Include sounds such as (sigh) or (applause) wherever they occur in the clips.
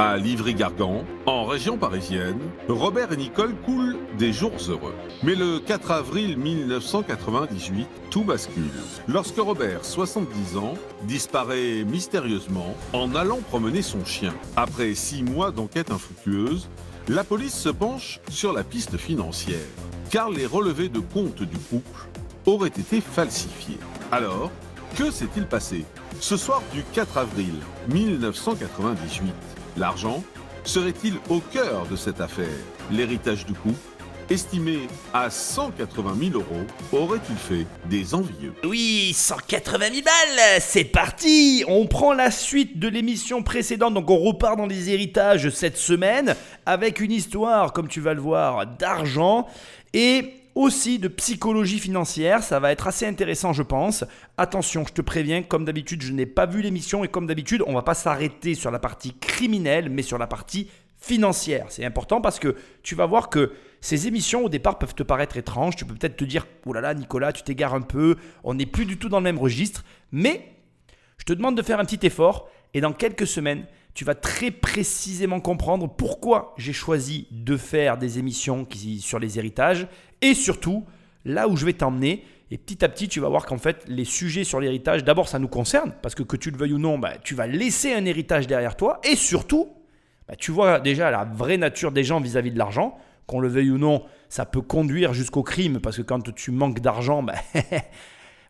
À Livry-Gargan, en région parisienne, Robert et Nicole coulent des jours heureux. Mais le 4 avril 1998, tout bascule. Lorsque Robert, 70 ans, disparaît mystérieusement en allant promener son chien. Après six mois d'enquête infructueuse, la police se penche sur la piste financière, car les relevés de compte du couple auraient été falsifiés. Alors, que s'est-il passé? Ce soir du 4 avril 1998, l'argent serait-il au cœur de cette affaire? L'héritage du couple estimé à 180 000 euros, aurait-il fait des envieux? Oui, 180 000 balles, c'est parti! On prend la suite de l'émission précédente, donc on repart dans les héritages cette semaine, avec une histoire, comme tu vas le voir, d'argent, et aussi de psychologie financière. Ça va être assez intéressant, je pense. Attention, je te préviens, comme d'habitude, je n'ai pas vu l'émission et comme d'habitude, on va pas s'arrêter sur la partie criminelle, mais sur la partie financière. C'est important parce que tu vas voir que ces émissions au départ peuvent te paraître étranges. Tu peux peut-être te dire, oh là là, Nicolas, tu t'égares un peu. On n'est plus du tout dans le même registre. Mais je te demande de faire un petit effort et dans quelques semaines, tu vas très précisément comprendre pourquoi j'ai choisi de faire des émissions qui, sur les héritages et surtout là où je vais t'emmener. Et petit à petit, tu vas voir qu'en fait, les sujets sur l'héritage, d'abord, ça nous concerne, parce que que tu le veuilles ou non, bah, tu vas laisser un héritage derrière toi, et surtout, bah, tu vois déjà la vraie nature des gens vis-à-vis de l'argent, qu'on le veuille ou non, ça peut conduire jusqu'au crime, parce que quand tu manques d'argent, bah, (laughs)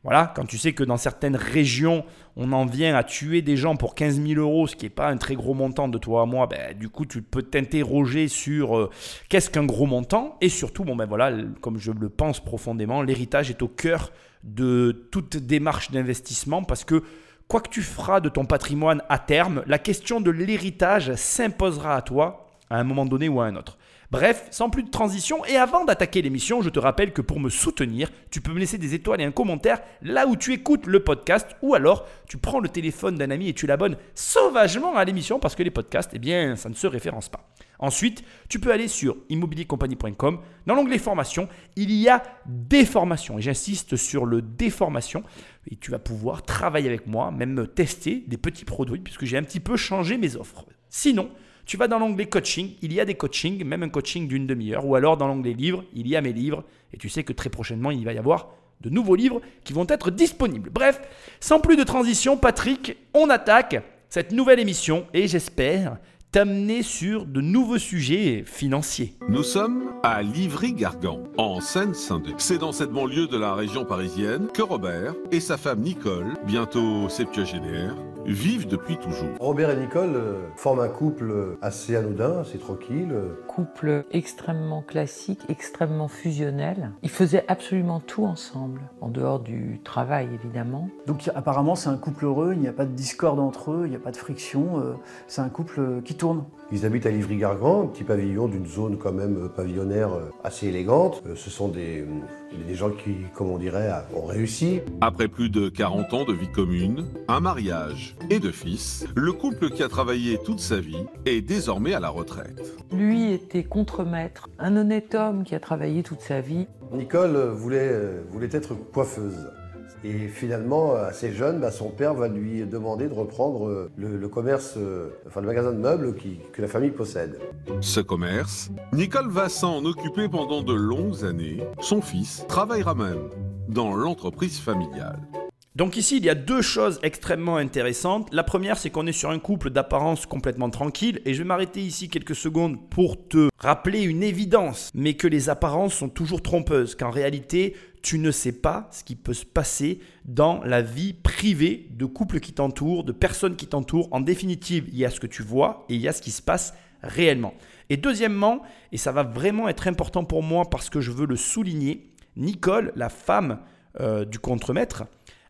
Voilà, quand tu sais que dans certaines régions, on en vient à tuer des gens pour 15 000 euros, ce qui n'est pas un très gros montant de toi à moi, ben, du coup, tu peux t'interroger sur euh, qu'est-ce qu'un gros montant? Et surtout, bon, ben voilà, comme je le pense profondément, l'héritage est au cœur de toute démarche d'investissement parce que quoi que tu feras de ton patrimoine à terme, la question de l'héritage s'imposera à toi à un moment donné ou à un autre. Bref, sans plus de transition, et avant d'attaquer l'émission, je te rappelle que pour me soutenir, tu peux me laisser des étoiles et un commentaire là où tu écoutes le podcast, ou alors tu prends le téléphone d'un ami et tu l'abonnes sauvagement à l'émission parce que les podcasts, eh bien, ça ne se référence pas. Ensuite, tu peux aller sur immobiliercompagnie.com. Dans l'onglet formation, il y a des formations. Et j'insiste sur le déformation. Et tu vas pouvoir travailler avec moi, même tester des petits produits, puisque j'ai un petit peu changé mes offres. Sinon, tu vas dans l'onglet coaching, il y a des coachings, même un coaching d'une demi-heure, ou alors dans l'onglet livres, il y a mes livres, et tu sais que très prochainement, il va y avoir de nouveaux livres qui vont être disponibles. Bref, sans plus de transition, Patrick, on attaque cette nouvelle émission, et j'espère t'amener sur de nouveaux sujets financiers. Nous sommes à Livry-Gargan, en Seine-Saint-Denis. C'est dans cette banlieue de la région parisienne que Robert et sa femme Nicole, bientôt septuagénaire, vivent depuis toujours. Robert et Nicole euh, forment un couple assez anodin, assez tranquille. Couple extrêmement classique, extrêmement fusionnel. Ils faisaient absolument tout ensemble, en dehors du travail évidemment. Donc apparemment c'est un couple heureux, il n'y a pas de discorde entre eux, il n'y a pas de friction, euh, c'est un couple qui tourne. Ils habitent à Livry-Gargan, un petit pavillon d'une zone quand même euh, pavillonnaire assez élégante. Ce sont des, des gens qui, comme on dirait, ont réussi. Après plus de 40 ans de vie commune, un mariage et deux fils, le couple qui a travaillé toute sa vie est désormais à la retraite. Lui était contremaître, un honnête homme qui a travaillé toute sa vie. Nicole voulait, voulait être coiffeuse. Et finalement, assez jeune, bah, son père va lui demander de reprendre le, commerce, euh, enfin le magasin de meubles que la famille possède. Ce commerce, Nicole va s'en occuper pendant de longues années. Son fils travaillera même dans l'entreprise familiale. Donc ici, il y a deux choses extrêmement intéressantes. La première, c'est qu'on est sur un couple d'apparence complètement tranquille. Et je vais m'arrêter ici quelques secondes pour te rappeler une évidence, mais que les apparences sont toujours trompeuses, qu'en réalité, tu ne sais pas ce qui peut se passer dans la vie privée de couples qui t'entourent, de personnes qui t'entourent. En définitive, il y a ce que tu vois et il y a ce qui se passe réellement. Et deuxièmement, et ça va vraiment être important pour moi parce que je veux le souligner, Nicole, la femme euh, du contremaître,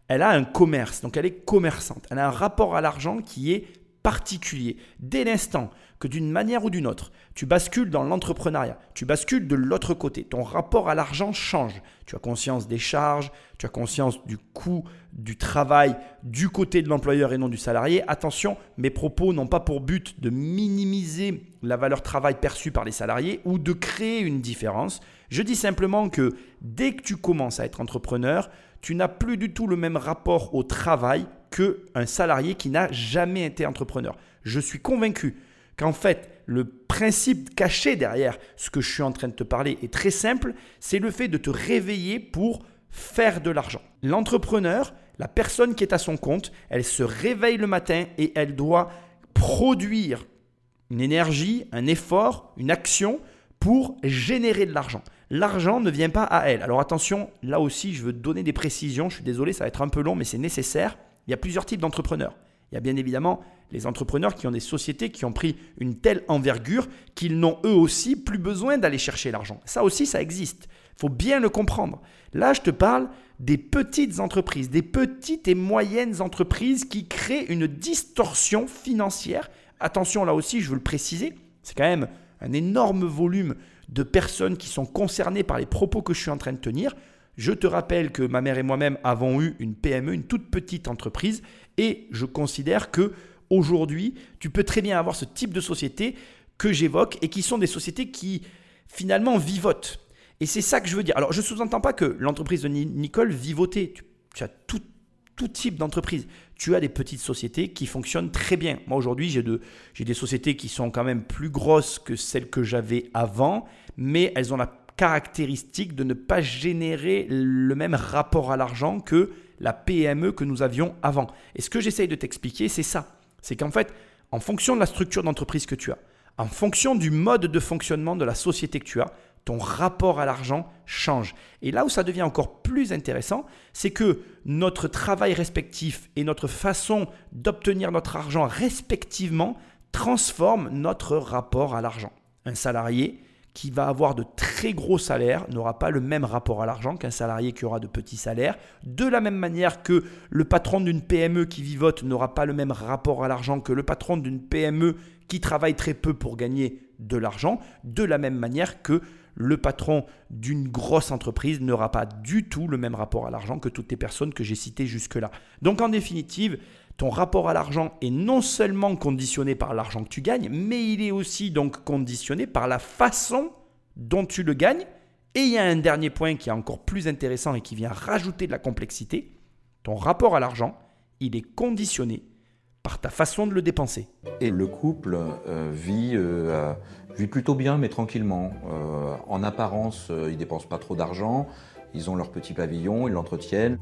elle a un commerce, donc elle est commerçante. Elle a un rapport à l'argent qui est particulier. Dès l'instant que d'une manière ou d'une autre, tu bascules dans l'entrepreneuriat, tu bascules de l'autre côté, ton rapport à l'argent change. Tu as conscience des charges, tu as conscience du coût du travail du côté de l'employeur et non du salarié. Attention, mes propos n'ont pas pour but de minimiser la valeur travail perçue par les salariés ou de créer une différence. Je dis simplement que dès que tu commences à être entrepreneur, tu n'as plus du tout le même rapport au travail qu'un salarié qui n'a jamais été entrepreneur. Je suis convaincu qu'en fait, le principe caché derrière ce que je suis en train de te parler est très simple, c'est le fait de te réveiller pour faire de l'argent. L'entrepreneur, la personne qui est à son compte, elle se réveille le matin et elle doit produire une énergie, un effort, une action pour générer de l'argent. L'argent ne vient pas à elle. Alors attention, là aussi, je veux donner des précisions. Je suis désolé, ça va être un peu long, mais c'est nécessaire. Il y a plusieurs types d'entrepreneurs. Il y a bien évidemment les entrepreneurs qui ont des sociétés qui ont pris une telle envergure qu'ils n'ont eux aussi plus besoin d'aller chercher l'argent. Ça aussi, ça existe. Il faut bien le comprendre. Là, je te parle des petites entreprises, des petites et moyennes entreprises qui créent une distorsion financière. Attention, là aussi, je veux le préciser, c'est quand même un énorme volume de personnes qui sont concernées par les propos que je suis en train de tenir. Je te rappelle que ma mère et moi-même avons eu une PME, une toute petite entreprise, et je considère que aujourd'hui, tu peux très bien avoir ce type de société que j'évoque et qui sont des sociétés qui finalement vivotent. Et c'est ça que je veux dire. Alors, je ne sous-entends pas que l'entreprise de Nicole vivotait. Tu, as tout, type d'entreprise. Tu as des petites sociétés qui fonctionnent très bien. Moi, aujourd'hui, j'ai des sociétés qui sont quand même plus grosses que celles que j'avais avant, mais elles ont la caractéristique de ne pas générer le même rapport à l'argent que la PME que nous avions avant. Et ce que j'essaye de t'expliquer, c'est ça. C'est qu'en fait, en fonction de la structure d'entreprise que tu as, en fonction du mode de fonctionnement de la société que tu as, ton rapport à l'argent change. Et là où ça devient encore plus intéressant, c'est que notre travail respectif et notre façon d'obtenir notre argent respectivement transforment notre rapport à l'argent. Un salarié qui va avoir de très gros salaires n'aura pas le même rapport à l'argent qu'un salarié qui aura de petits salaires. De la même manière que le patron d'une PME qui vivote n'aura pas le même rapport à l'argent que le patron d'une PME qui travaille très peu pour gagner de l'argent. De la même manière que le patron d'une grosse entreprise n'aura pas du tout le même rapport à l'argent que toutes les personnes que j'ai citées jusque-là. Donc en définitive, ton rapport à l'argent est non seulement conditionné par l'argent que tu gagnes, mais il est aussi donc conditionné par la façon dont tu le gagnes. Et il y a un dernier point qui est encore plus intéressant et qui vient rajouter de la complexité. Ton rapport à l'argent, il est conditionné par ta façon de le dépenser. Et le couple euh, vit, euh, vit plutôt bien, mais tranquillement. Euh, en apparence, ils ne dépensent pas trop d'argent. Ils ont leur petit pavillon, ils l'entretiennent.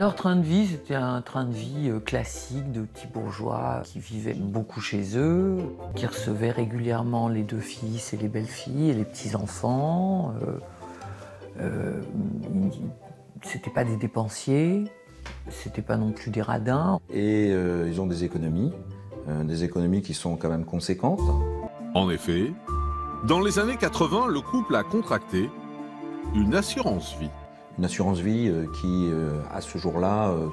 Leur train de vie, c'était un train de vie euh, classique de petits bourgeois qui vivaient beaucoup chez eux, qui recevaient régulièrement les deux fils et les belles-filles et les petits-enfants. Euh, euh, c'était pas des dépensiers, c'était pas non plus des radins. Et ils ont des économies, des économies qui sont quand même conséquentes. En effet, dans les années 80, le couple a contracté une assurance vie une assurance vie euh, qui, euh, à ce jour-là, euh,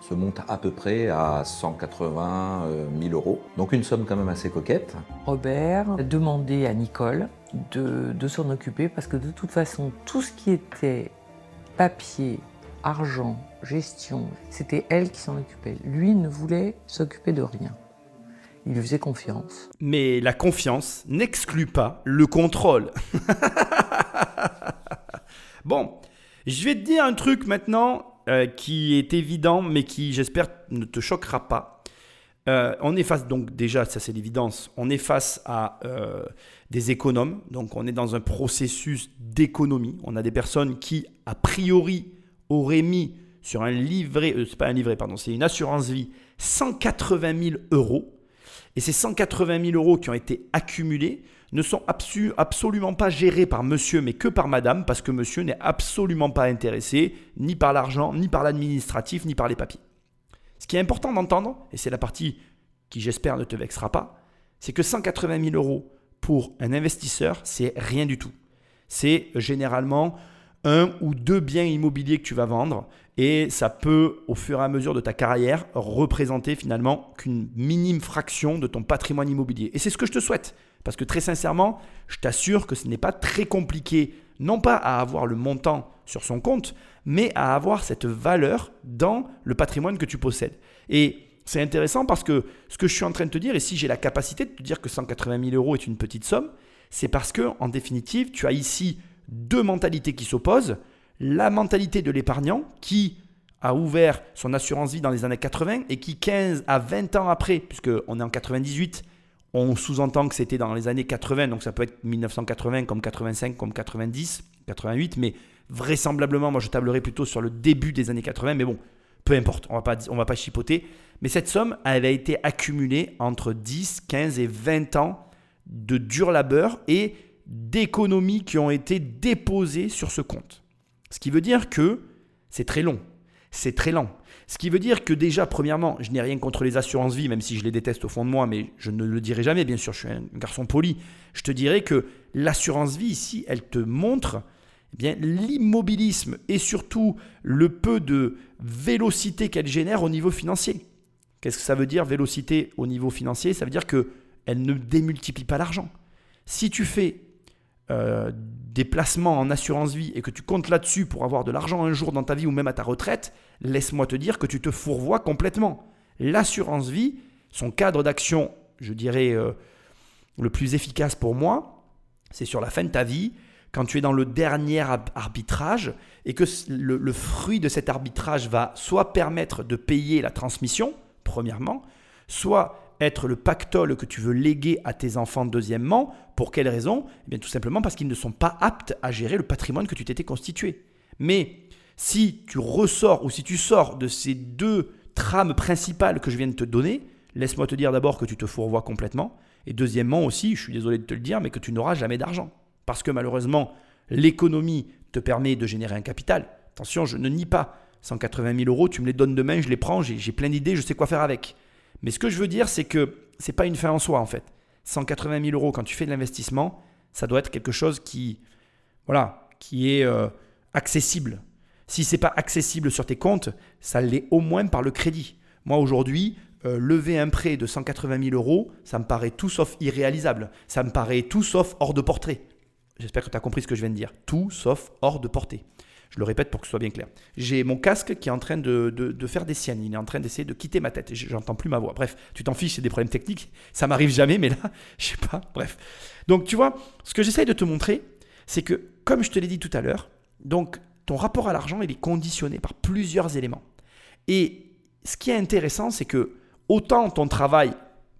se monte à peu près à 180 000 euros. Donc une somme quand même assez coquette. Robert a demandé à Nicole de, de s'en occuper parce que de toute façon, tout ce qui était papier, argent, gestion, c'était elle qui s'en occupait. Lui ne voulait s'occuper de rien. Il lui faisait confiance. Mais la confiance n'exclut pas le contrôle. (laughs) bon, je vais te dire un truc maintenant euh, qui est évident, mais qui, j'espère, ne te choquera pas. Euh, on est face, donc déjà, ça c'est l'évidence, on est face à euh, des économes, donc on est dans un processus d'économie. On a des personnes qui, a priori, auraient mis sur un livret, c'est pas un livret, pardon, c'est une assurance vie, 180 000 euros. Et ces 180 000 euros qui ont été accumulés ne sont absolument pas gérés par monsieur, mais que par madame, parce que monsieur n'est absolument pas intéressé ni par l'argent, ni par l'administratif, ni par les papiers. Ce qui est important d'entendre, et c'est la partie qui j'espère ne te vexera pas, c'est que 180 000 euros pour un investisseur, c'est rien du tout. C'est généralement un ou deux biens immobiliers que tu vas vendre et ça peut, au fur et à mesure de ta carrière, représenter finalement qu'une minime fraction de ton patrimoine immobilier. Et c'est ce que je te souhaite. Parce que très sincèrement, je t'assure que ce n'est pas très compliqué, non pas à avoir le montant sur son compte, mais à avoir cette valeur dans le patrimoine que tu possèdes. Et c'est intéressant parce que ce que je suis en train de te dire, et si j'ai la capacité de te dire que 180 000 euros est une petite somme, c'est parce que, en définitive, tu as ici deux mentalités qui s'opposent. La mentalité de l'épargnant qui a ouvert son assurance vie dans les années 80 et qui 15 à 20 ans après, puisqu'on est en 98, On sous-entend que c'était dans les années 80, donc ça peut être 1980 comme 85, comme 90, 88, mais vraisemblablement, moi je tablerai plutôt sur le début des années 80, mais bon, peu importe, on va va pas chipoter. Mais cette somme, elle a été accumulée entre 10, 15 et 20 ans de dur labeur et d'économies qui ont été déposées sur ce compte. Ce qui veut dire que c'est très long, c'est très lent. Ce qui veut dire que déjà, premièrement, je n'ai rien contre les assurances vie, même si je les déteste au fond de moi, mais je ne le dirai jamais, bien sûr, je suis un garçon poli. Je te dirais que l'assurance vie ici, elle te montre eh l'immobilisme et surtout le peu de vélocité qu'elle génère au niveau financier. Qu'est-ce que ça veut dire vélocité au niveau financier? Ça veut dire que elle ne démultiplie pas l'argent. Si tu fais euh, des en assurance vie et que tu comptes là-dessus pour avoir de l'argent un jour dans ta vie ou même à ta retraite, laisse-moi te dire que tu te fourvoies complètement. L'assurance vie, son cadre d'action, je dirais, euh, le plus efficace pour moi, c'est sur la fin de ta vie, quand tu es dans le dernier arbitrage et que le fruit de cet arbitrage va soit permettre de payer la transmission, premièrement, soit être le pactole que tu veux léguer à tes enfants deuxièmement. Pour quelle raison? Eh bien, Tout simplement parce qu'ils ne sont pas aptes à gérer le patrimoine que tu t'étais constitué. Mais si tu ressors ou si tu sors de ces deux trames principales que je viens de te donner, laisse-moi te dire d'abord que tu te fourvoies complètement. Et deuxièmement aussi, je suis désolé de te le dire, mais que tu n'auras jamais d'argent. Parce que malheureusement, l'économie te permet de générer un capital. Attention, je ne nie pas. 180 000 euros, tu me les donnes demain, je les prends, j'ai plein d'idées, je sais quoi faire avec. Mais ce que je veux dire, c'est que ce n'est pas une fin en soi en fait. 180 000 euros quand tu fais de l'investissement, ça doit être quelque chose qui, voilà, qui est euh, accessible. Si c'est pas accessible sur tes comptes, ça l'est au moins par le crédit. Moi aujourd'hui, euh, lever un prêt de 180 000 euros, ça me paraît tout sauf irréalisable. Ça me paraît tout sauf hors de portée. J'espère que tu as compris ce que je viens de dire. Tout sauf hors de portée. Je le répète pour que ce soit bien clair. J'ai mon casque qui est en train de, faire des siennes. Il est en train d'essayer de quitter ma tête. J'entends plus ma voix. Bref, tu t'en fiches, c'est des problèmes techniques. Ça m'arrive jamais, mais là, (laughs) je sais pas. Bref. Donc, tu vois, ce que j'essaye de te montrer, c'est que, comme je te l'ai dit tout à l'heure, donc ton rapport à l'argent, il est conditionné par plusieurs éléments. Et ce qui est intéressant, c'est que autant ton travail,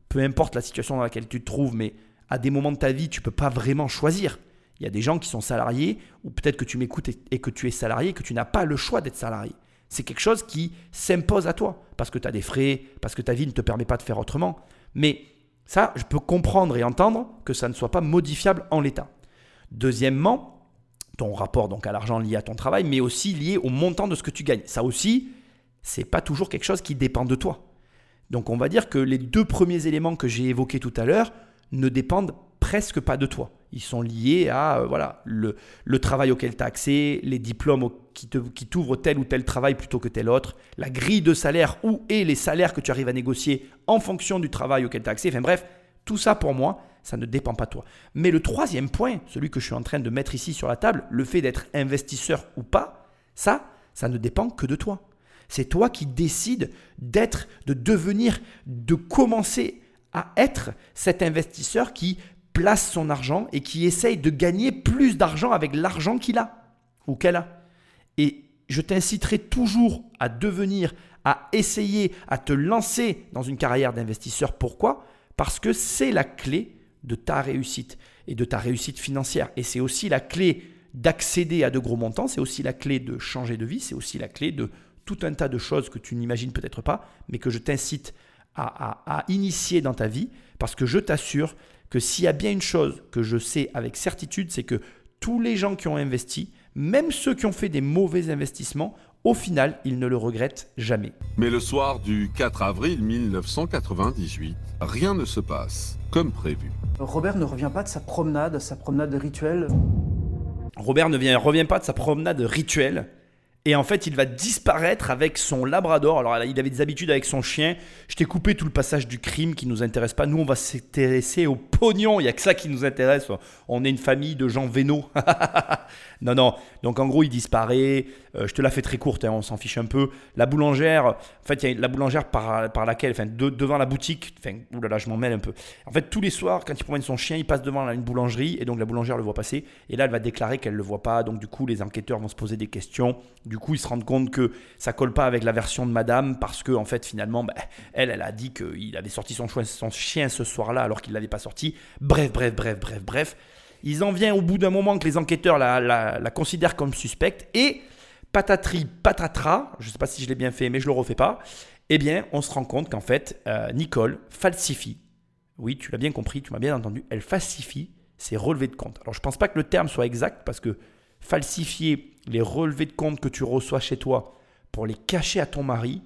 peu importe la situation dans laquelle tu te trouves, mais à des moments de ta vie, tu peux pas vraiment choisir. Il y a des gens qui sont salariés, ou peut-être que tu m'écoutes et que tu es salarié, que tu n'as pas le choix d'être salarié. C'est quelque chose qui s'impose à toi, parce que tu as des frais, parce que ta vie ne te permet pas de faire autrement. Mais ça, je peux comprendre et entendre que ça ne soit pas modifiable en l'état. Deuxièmement, ton rapport donc à l'argent lié à ton travail, mais aussi lié au montant de ce que tu gagnes. Ça aussi, c'est pas toujours quelque chose qui dépend de toi. Donc on va dire que les deux premiers éléments que j'ai évoqués tout à l'heure ne dépendent presque pas de toi. Ils sont liés à euh, voilà, le, travail auquel tu as accès, les diplômes qui, qui t'ouvrent tel ou tel travail plutôt que tel autre, la grille de salaire ou et les salaires que tu arrives à négocier en fonction du travail auquel tu as accès. Enfin bref, tout ça pour moi, ça ne dépend pas de toi. Mais le troisième point, celui que je suis en train de mettre ici sur la table, le fait d'être investisseur ou pas, ça, ça ne dépend que de toi. C'est toi qui décides d'être, de devenir, de commencer à être cet investisseur qui place son argent et qui essaye de gagner plus d'argent avec l'argent qu'il a ou qu'elle a. Et je t'inciterai toujours à devenir, à essayer, à te lancer dans une carrière d'investisseur. Pourquoi? Parce que c'est la clé de ta réussite et de ta réussite financière. Et c'est aussi la clé d'accéder à de gros montants, c'est aussi la clé de changer de vie, c'est aussi la clé de tout un tas de choses que tu n'imagines peut-être pas, mais que je t'incite à, à, initier dans ta vie, parce que je t'assure que s'il y a bien une chose que je sais avec certitude, c'est que tous les gens qui ont investi, même ceux qui ont fait des mauvais investissements, au final, ils ne le regrettent jamais. Mais le soir du 4 avril 1998, rien ne se passe comme prévu. Robert ne revient pas de sa promenade, sa promenade rituelle. Robert ne vient, revient pas de sa promenade rituelle. Et en fait, il va disparaître avec son labrador. Alors, il avait des habitudes avec son chien. Je t'ai coupé tout le passage du crime qui nous intéresse pas. Nous, on va s'intéresser au pognon. Il y a que ça qui nous intéresse. On est une famille de gens vénaux. (laughs) non, non. Donc, en gros, il disparaît. Euh, je te la fais très courte. Hein, on s'en fiche un peu. La boulangère. En fait, il y a la boulangère par, par laquelle, enfin, devant la boutique. Enfin, oulala, je m'en mêle un peu. En fait, tous les soirs, quand il promène son chien, il passe devant une boulangerie et donc la boulangère le voit passer. Et là, elle va déclarer qu'elle le voit pas. Donc, du coup, les enquêteurs vont se poser des questions Du coup, ils se rendent compte que ça colle pas avec la version de Madame parce que en fait, finalement, bah, elle, elle a dit qu'il avait sorti son, chien- son chien ce soir-là alors qu'il l'avait pas sorti. Bref, bref, bref, bref, bref. Ils en viennent au bout d'un moment que les enquêteurs la, considèrent comme suspecte et patatri patatras, je sais pas si je l'ai bien fait, mais je le refais pas. Eh bien, on se rend compte qu'en fait, euh, Nicole falsifie. Oui, tu l'as bien compris, tu m'as bien entendu. Elle falsifie ses relevés de compte. Alors, je pense pas que le terme soit exact parce que falsifier les relevés de compte que tu reçois chez toi pour les cacher à ton mari,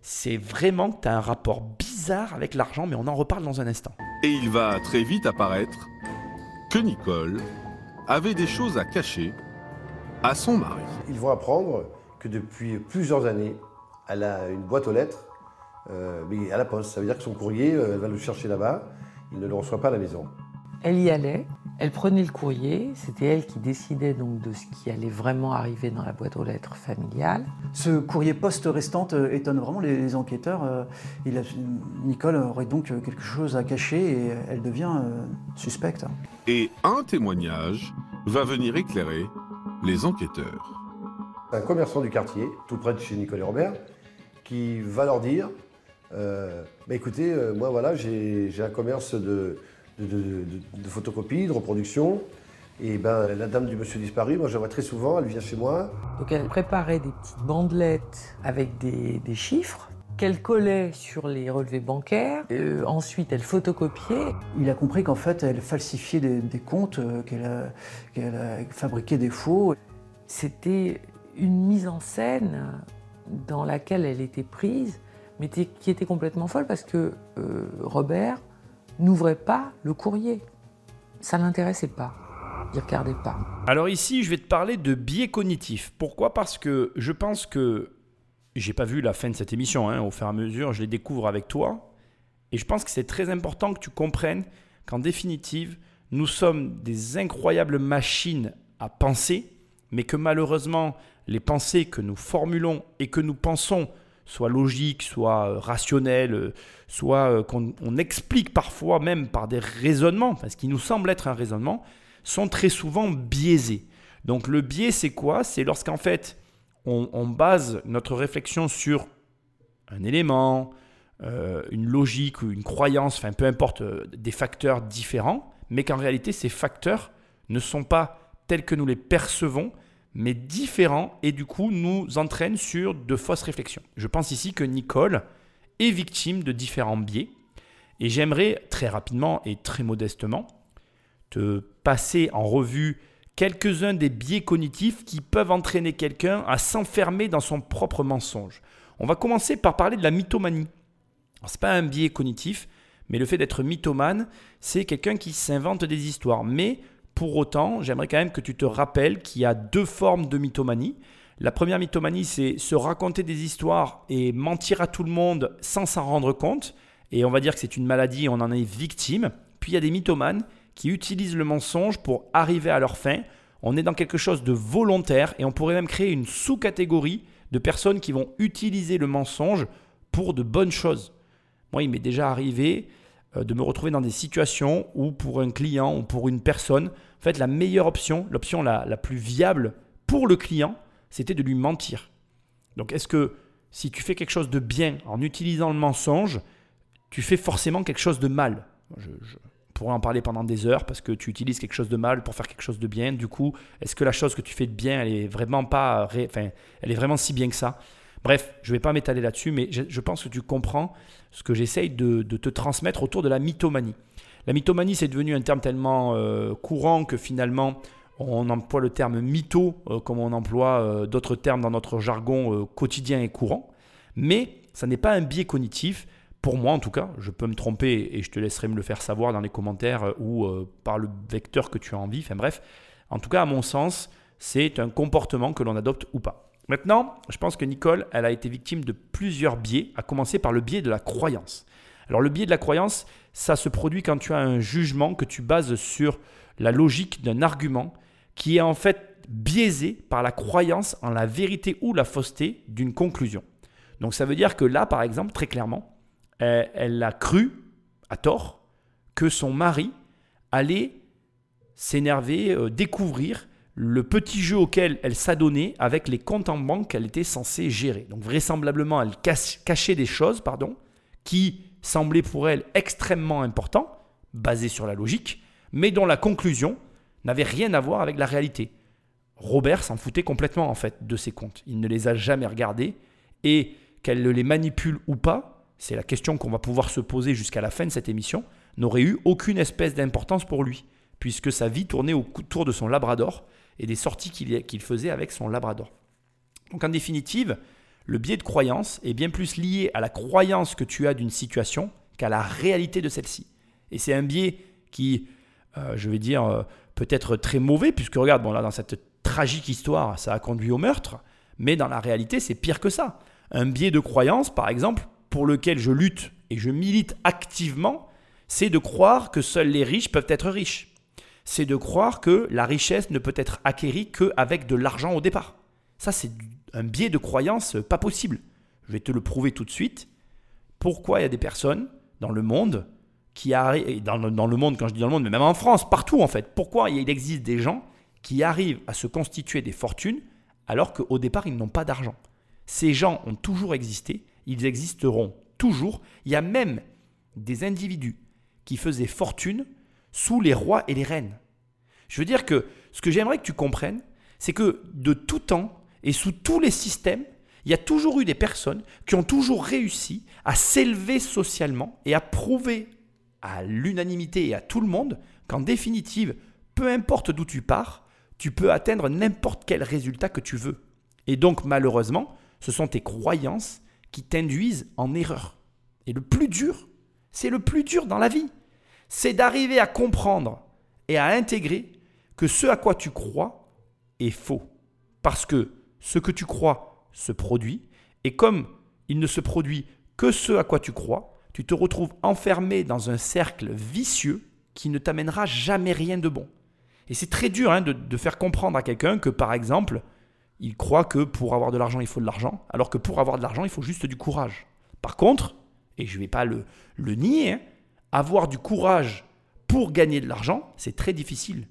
c'est vraiment que tu as un rapport bizarre avec l'argent, mais on en reparle dans un instant. Et il va très vite apparaître que Nicole avait des choses à cacher à son mari. Ils vont apprendre que depuis plusieurs années, elle a une boîte aux lettres, euh, à la poste. Ça veut dire que son courrier, euh, elle va le chercher là-bas, il ne le reçoit pas à la maison. Elle y allait, elle prenait le courrier, c'était elle qui décidait donc de ce qui allait vraiment arriver dans la boîte aux lettres familiale. Ce courrier poste restante euh, étonne vraiment les, les enquêteurs. euh, il a- Nicole aurait donc euh, quelque chose à cacher et elle devient euh, suspecte. Et un témoignage va venir éclairer les enquêteurs. Un commerçant du quartier, tout près de chez Nicole et Robert, qui va leur dire euh, Bah, écoutez, euh, moi voilà, j'ai un commerce de, de, de- de- de photocopie, de reproduction. Et ben, la dame du monsieur disparu, moi je la vois très souvent, elle vient chez moi. Donc elle préparait des petites bandelettes avec des, des chiffres qu'elle collait sur les relevés bancaires. Euh, ensuite, elle photocopiait. Il a compris qu'en fait, elle falsifiait des, des comptes, euh, qu'elle a, fabriqué des faux. C'était une mise en scène dans laquelle elle était prise, mais qui était complètement folle parce que euh, Robert n'ouvrait pas le courrier. Ça l'intéressait pas. Il regardait pas. Alors ici, je vais te parler de biais cognitifs. Pourquoi? Parce que je pense que j'ai pas vu la fin de cette émission. hein, au fur et à mesure, je les découvre avec toi. Et je pense que c'est très important que tu comprennes qu'en définitive, nous sommes des incroyables machines à penser, mais que malheureusement, les pensées que nous formulons et que nous pensons soient logiques, soient euh, rationnelles, euh, soit euh, qu'on on explique parfois même par des raisonnements, parce qu'il nous semble être un raisonnement, sont très souvent biaisés. Donc le biais, c'est quoi? C'est lorsqu'en fait, on, base notre réflexion sur un élément, une logique ou une croyance, enfin peu importe, des facteurs différents, mais qu'en réalité, ces facteurs ne sont pas tels que nous les percevons, mais différents et du coup nous entraînent sur de fausses réflexions. Je pense ici que Nicole est victime de différents biais et j'aimerais très rapidement et très modestement te passer en revue quelques-uns des biais cognitifs qui peuvent entraîner quelqu'un à s'enfermer dans son propre mensonge. On va commencer par parler de la mythomanie. Ce n'est pas un biais cognitif, mais le fait d'être mythomane, c'est quelqu'un qui s'invente des histoires. Mais pour autant, j'aimerais quand même que tu te rappelles qu'il y a deux formes de mythomanie. La première mythomanie, c'est se raconter des histoires et mentir à tout le monde sans s'en rendre compte. Et on va dire que c'est une maladie on en est victime. Puis il y a des mythomanes qui utilisent le mensonge pour arriver à leur fin. On est dans quelque chose de volontaire et on pourrait même créer une sous-catégorie de personnes qui vont utiliser le mensonge pour de bonnes choses. Moi, il m'est déjà arrivé de me retrouver dans des situations où pour un client ou pour une personne, en fait, la meilleure option, l'option la, la plus viable pour le client, c'était de lui mentir. Donc, est-ce que si tu fais quelque chose de bien en utilisant le mensonge, tu fais forcément quelque chose de mal? Je, pourrais en parler pendant des heures parce que tu utilises quelque chose de mal pour faire quelque chose de bien. Du coup, est-ce que la chose que tu fais de bien, elle est vraiment pas, enfin, elle est vraiment si bien que ça? Bref, je ne vais pas m'étaler là-dessus, mais je, pense que tu comprends ce que j'essaye de, te transmettre autour de la mythomanie. La mythomanie, c'est devenu un terme tellement euh, courant que finalement, on emploie le terme mytho euh, comme on emploie euh, d'autres termes dans notre jargon quotidien et courant. Mais ça n'est pas un biais cognitif. Pour moi, en tout cas, je peux me tromper et je te laisserai me le faire savoir dans les commentaires ou par le vecteur que tu as envie. Enfin bref, en tout cas, à mon sens, c'est un comportement que l'on adopte ou pas. Maintenant, je pense que Nicole, elle a été victime de plusieurs biais, à commencer par le biais de la croyance. Alors le biais de la croyance, ça se produit quand tu as un jugement que tu bases sur la logique d'un argument qui est en fait biaisé par la croyance en la vérité ou la fausseté d'une conclusion. Donc ça veut dire que là, par exemple, très clairement, elle, elle a cru, à tort, que son mari allait s'énerver, euh, découvrir le petit jeu auquel elle s'adonnait avec les comptes en banque qu'elle était censée gérer. Donc vraisemblablement, elle cachait des choses pardon, qui semblaient pour elle extrêmement importantes, basées sur la logique, mais dont la conclusion n'avait rien à voir avec la réalité. Robert s'en foutait complètement en fait de ces comptes. Il ne les a jamais regardés et qu'elle les manipule ou pas, c'est la question qu'on va pouvoir se poser jusqu'à la fin de cette émission, n'aurait eu aucune espèce d'importance pour lui, puisque sa vie tournait autour de son labrador et des sorties qu'il faisait avec son labrador. Donc en définitive, le biais de croyance est bien plus lié à la croyance que tu as d'une situation qu'à la réalité de celle-ci. Et c'est un biais qui, euh, je vais dire, euh, peut être très mauvais, puisque regarde, bon là dans cette tragique histoire, ça a conduit au meurtre, mais dans la réalité, c'est pire que ça. Un biais de croyance, par exemple, pour lequel je lutte et je milite activement, c'est de croire que seuls les riches peuvent être riches c'est de croire que la richesse ne peut être acquérie qu'avec de l'argent au départ. Ça, c'est un biais de croyance pas possible. Je vais te le prouver tout de suite. Pourquoi il y a des personnes dans le monde qui arrivent, dans, dans le monde, quand je dis dans le monde, mais même en France, partout en fait, pourquoi il existe des gens qui arrivent à se constituer des fortunes alors qu'au départ, ils n'ont pas d'argent? Ces gens ont toujours existé, ils existeront toujours. Il y a même des individus qui faisaient fortune sous les rois et les reines. Je veux dire que ce que j'aimerais que tu comprennes, c'est que de tout temps et sous tous les systèmes, il y a toujours eu des personnes qui ont toujours réussi à s'élever socialement et à prouver à l'unanimité et à tout le monde qu'en définitive, peu importe d'où tu pars, tu peux atteindre n'importe quel résultat que tu veux. Et donc malheureusement, ce sont tes croyances qui t'induisent en erreur. Et le plus dur, c'est le plus dur dans la vie c'est d'arriver à comprendre et à intégrer que ce à quoi tu crois est faux. Parce que ce que tu crois se produit, et comme il ne se produit que ce à quoi tu crois, tu te retrouves enfermé dans un cercle vicieux qui ne t'amènera jamais rien de bon. Et c'est très dur hein, de, faire comprendre à quelqu'un que, par exemple, il croit que pour avoir de l'argent, il faut de l'argent, alors que pour avoir de l'argent, il faut juste du courage. Par contre, et je ne vais pas le, nier, hein, avoir du courage pour gagner de l'argent, c'est très difficile.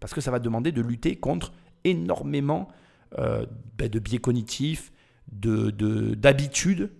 Parce que ça va demander de lutter contre énormément euh, ben, de biais cognitifs, d'habitudes,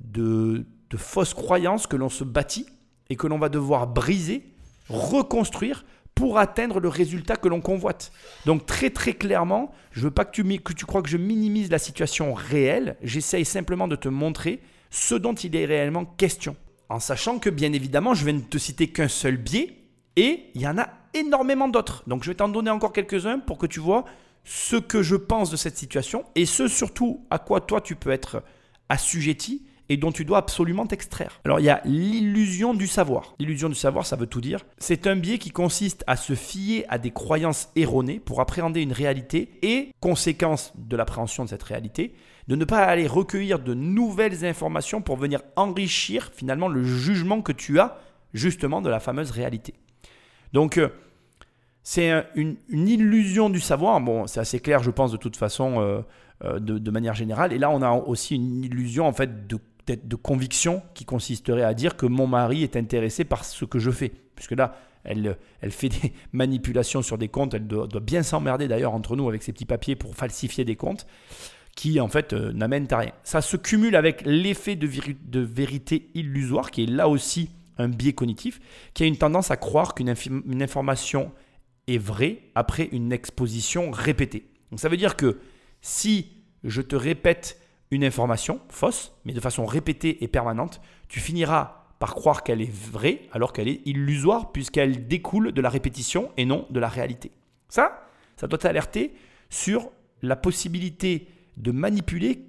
de, de fausses croyances que l'on se bâtit et que l'on va devoir briser, reconstruire pour atteindre le résultat que l'on convoite. Donc très très clairement, je ne veux pas que tu, que tu crois que je minimise la situation réelle, j'essaye simplement de te montrer ce dont il est réellement question en sachant que bien évidemment, je viens de te citer qu'un seul biais et il y en a énormément d'autres. Donc je vais t'en donner encore quelques-uns pour que tu vois ce que je pense de cette situation et ce surtout à quoi toi tu peux être assujetti et dont tu dois absolument t'extraire. Alors il y a l'illusion du savoir. L'illusion du savoir, ça veut tout dire. C'est un biais qui consiste à se fier à des croyances erronées pour appréhender une réalité et, conséquence de l'appréhension de cette réalité, de ne pas aller recueillir de nouvelles informations pour venir enrichir finalement le jugement que tu as justement de la fameuse réalité. Donc, euh, c'est une, illusion du savoir. Bon, c'est assez clair, je pense, de toute façon, euh, euh, de, manière générale. Et là, on a aussi une illusion, en fait, de, de conviction qui consisterait à dire que mon mari est intéressé par ce que je fais. Puisque là, elle, elle fait des (laughs) manipulations sur des comptes. Elle doit, doit bien s'emmerder d'ailleurs entre nous avec ses petits papiers pour falsifier des comptes qui en fait euh, n'amènent à rien. Ça se cumule avec l'effet de, de, vérité illusoire, qui est là aussi un biais cognitif, qui a une tendance à croire qu'une information est vraie après une exposition répétée. Donc ça veut dire que si je te répète une information fausse, mais de façon répétée et permanente, tu finiras par croire qu'elle est vraie alors qu'elle est illusoire puisqu'elle découle de la répétition et non de la réalité. Ça, ça doit t'alerter sur la possibilité de manipuler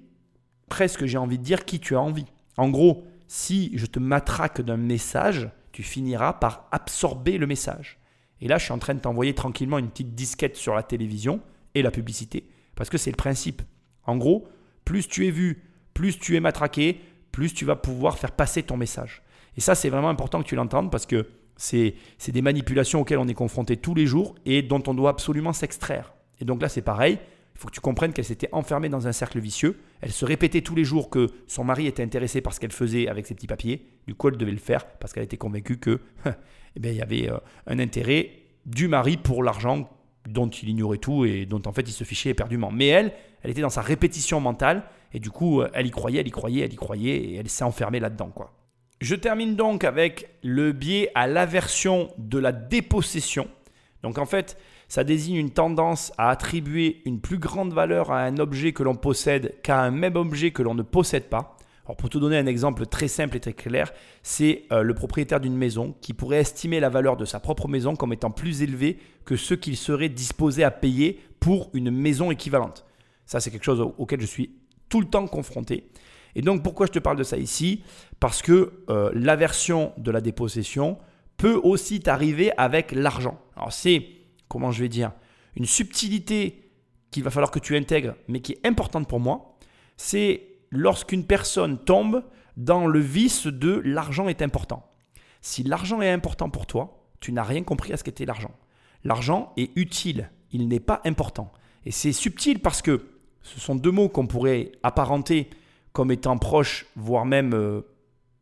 presque, j'ai envie de dire, qui tu as envie. En gros, si je te matraque d'un message, tu finiras par absorber le message. Et là, je suis en train de t'envoyer tranquillement une petite disquette sur la télévision et la publicité, parce que c'est le principe. En gros, plus tu es vu, plus tu es matraqué, plus tu vas pouvoir faire passer ton message. Et ça, c'est vraiment important que tu l'entendes parce que c'est des manipulations auxquelles on est confronté tous les jours et dont on doit absolument s'extraire. Et donc là, c'est pareil. Faut que tu comprennes qu'elle s'était enfermée dans un cercle vicieux. Elle se répétait tous les jours que son mari était intéressé par ce qu'elle faisait avec ses petits papiers. Du coup, elle devait le faire parce qu'elle était convaincue que, (laughs) eh bien, il y avait euh, un intérêt du mari pour l'argent dont il ignorait tout et dont en fait il se fichait éperdument. Mais elle, elle était dans sa répétition mentale et du coup, elle y croyait, elle y croyait, elle y croyait et elle s'est enfermée là-dedans. quoi. Je termine donc avec le biais à l'aversion de la dépossession. Donc en fait, ça désigne une tendance à attribuer une plus grande valeur à un objet que l'on possède qu'à un même objet que l'on ne possède pas. Alors pour te donner un exemple très simple et très clair, c'est euh, le propriétaire d'une maison qui pourrait estimer la valeur de sa propre maison comme étant plus élevée que ce qu'il serait disposé à payer pour une maison équivalente. Ça, c'est quelque chose auquel je suis tout le temps confronté. Et donc pourquoi je te parle de ça ici? Parce que euh, l'aversion de la dépossession peut aussi t'arriver avec l'argent. Alors c'est, comment je vais dire, une subtilité qu'il va falloir que tu intègres, mais qui est importante pour moi. C'est lorsqu'une personne tombe dans le vice de l'argent est important. Si l'argent est important pour toi, tu n'as rien compris à ce qu'était l'argent. L'argent est utile, il n'est pas important. Et c'est subtil parce que ce sont deux mots qu'on pourrait apparenter comme étant proches, voire même, euh,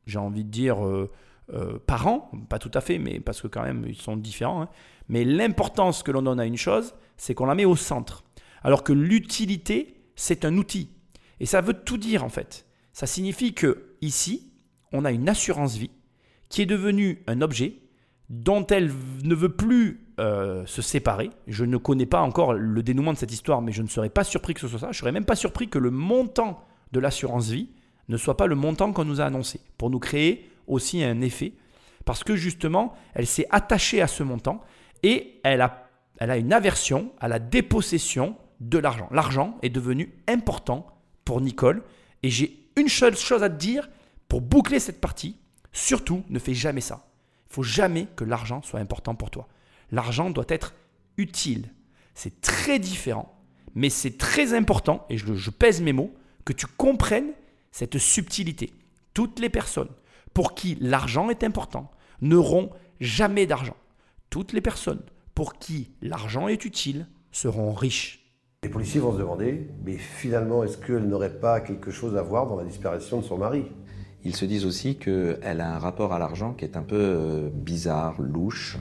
j'ai envie de dire, euh, euh, parents, pas tout à fait, mais parce que quand même ils sont différents. Hein. Mais l'importance que l'on donne à une chose, c'est qu'on la met au centre. Alors que l'utilité, c'est un outil. Et ça veut tout dire en fait. Ça signifie que ici, on a une assurance vie qui est devenue un objet dont elle ne veut plus euh, se séparer. Je ne connais pas encore le dénouement de cette histoire, mais je ne serais pas surpris que ce soit ça. Je serais même pas surpris que le montant de l'assurance vie ne soit pas le montant qu'on nous a annoncé, pour nous créer aussi un effet, parce que justement, elle s'est attachée à ce montant et elle a, elle a une aversion à la dépossession de l'argent. L'argent est devenu important pour Nicole. Et j'ai une seule chose à te dire pour boucler cette partie. Surtout, ne fais jamais ça. Il faut jamais que l'argent soit important pour toi. L'argent doit être utile. C'est très différent, mais c'est très important, et je, je pèse mes mots, que tu comprennes cette subtilité. Toutes les personnes pour qui l'argent est important n'auront jamais d'argent. Toutes les personnes pour qui l'argent est utile seront riches. Les policiers vont se demander, mais finalement, est-ce qu'elle n'aurait pas quelque chose à voir dans la disparition de son mari? Ils se disent aussi qu'elle a un rapport à l'argent qui est un peu euh, bizarre, louche,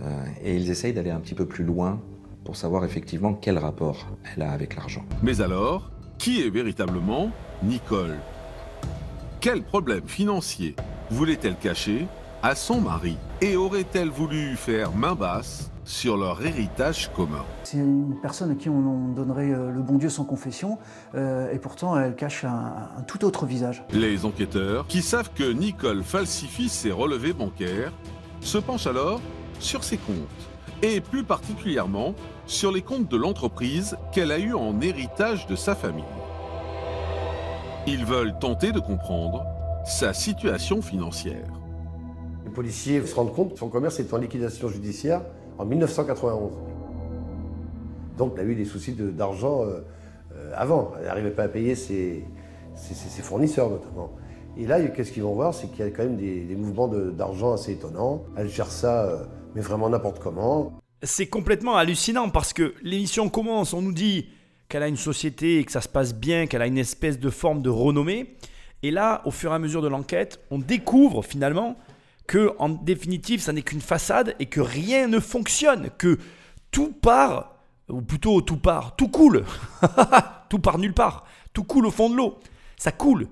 euh, et ils essayent d'aller un petit peu plus loin pour savoir effectivement quel rapport elle a avec l'argent. Mais alors, qui est véritablement Nicole? Quel problème financier voulait-elle cacher? À son mari Et aurait-elle voulu faire main basse sur leur héritage commun? C'est une personne à qui on donnerait euh, le bon Dieu sans confession, euh, et pourtant elle cache un, tout autre visage. Les enquêteurs, qui savent que Nicole falsifie ses relevés bancaires, se penchent alors sur ses comptes, et plus particulièrement sur les comptes de l'entreprise qu'elle a eu en héritage de sa famille. Ils veulent tenter de comprendre sa situation financière. Les policiers se rendent compte que son commerce est en liquidation judiciaire en 1991. Donc elle a eu des soucis d'argent euh, euh, avant. Elle n'arrivait pas à payer ses, fournisseurs notamment. Et là, qu'est-ce qu'ils vont voir? C'est qu'il y a quand même des, mouvements d'argent assez étonnants. Elle gère ça, euh, mais vraiment n'importe comment. C'est complètement hallucinant parce que l'émission commence, on nous dit qu'elle a une société et que ça se passe bien, qu'elle a une espèce de forme de renommée. Et là, au fur et à mesure de l'enquête, on découvre finalement que en définitive, ça n'est qu'une façade et que rien ne fonctionne, que tout part, ou plutôt tout part, tout coule, (laughs) tout part nulle part, tout coule au fond de l'eau, ça coule.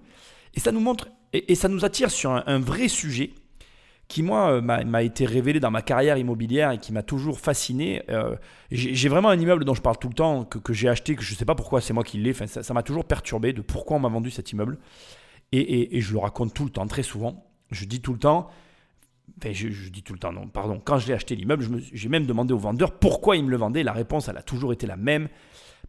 Et ça nous montre, et, ça nous attire sur un, vrai sujet qui, moi, euh, m'a été révélé dans ma carrière immobilière et qui m'a toujours fasciné. Euh, j'ai vraiment un immeuble dont je parle tout le temps, que, j'ai acheté, que je ne sais pas pourquoi c'est moi qui l'ai, ça m'a toujours perturbé de pourquoi on m'a vendu cet immeuble. Et je le raconte tout le temps, très souvent. Je dis tout le temps, je, dis tout le temps non, pardon. Quand j'ai acheté l'immeuble, j'ai même demandé au vendeur pourquoi il me le vendait. La réponse, elle a toujours été la même.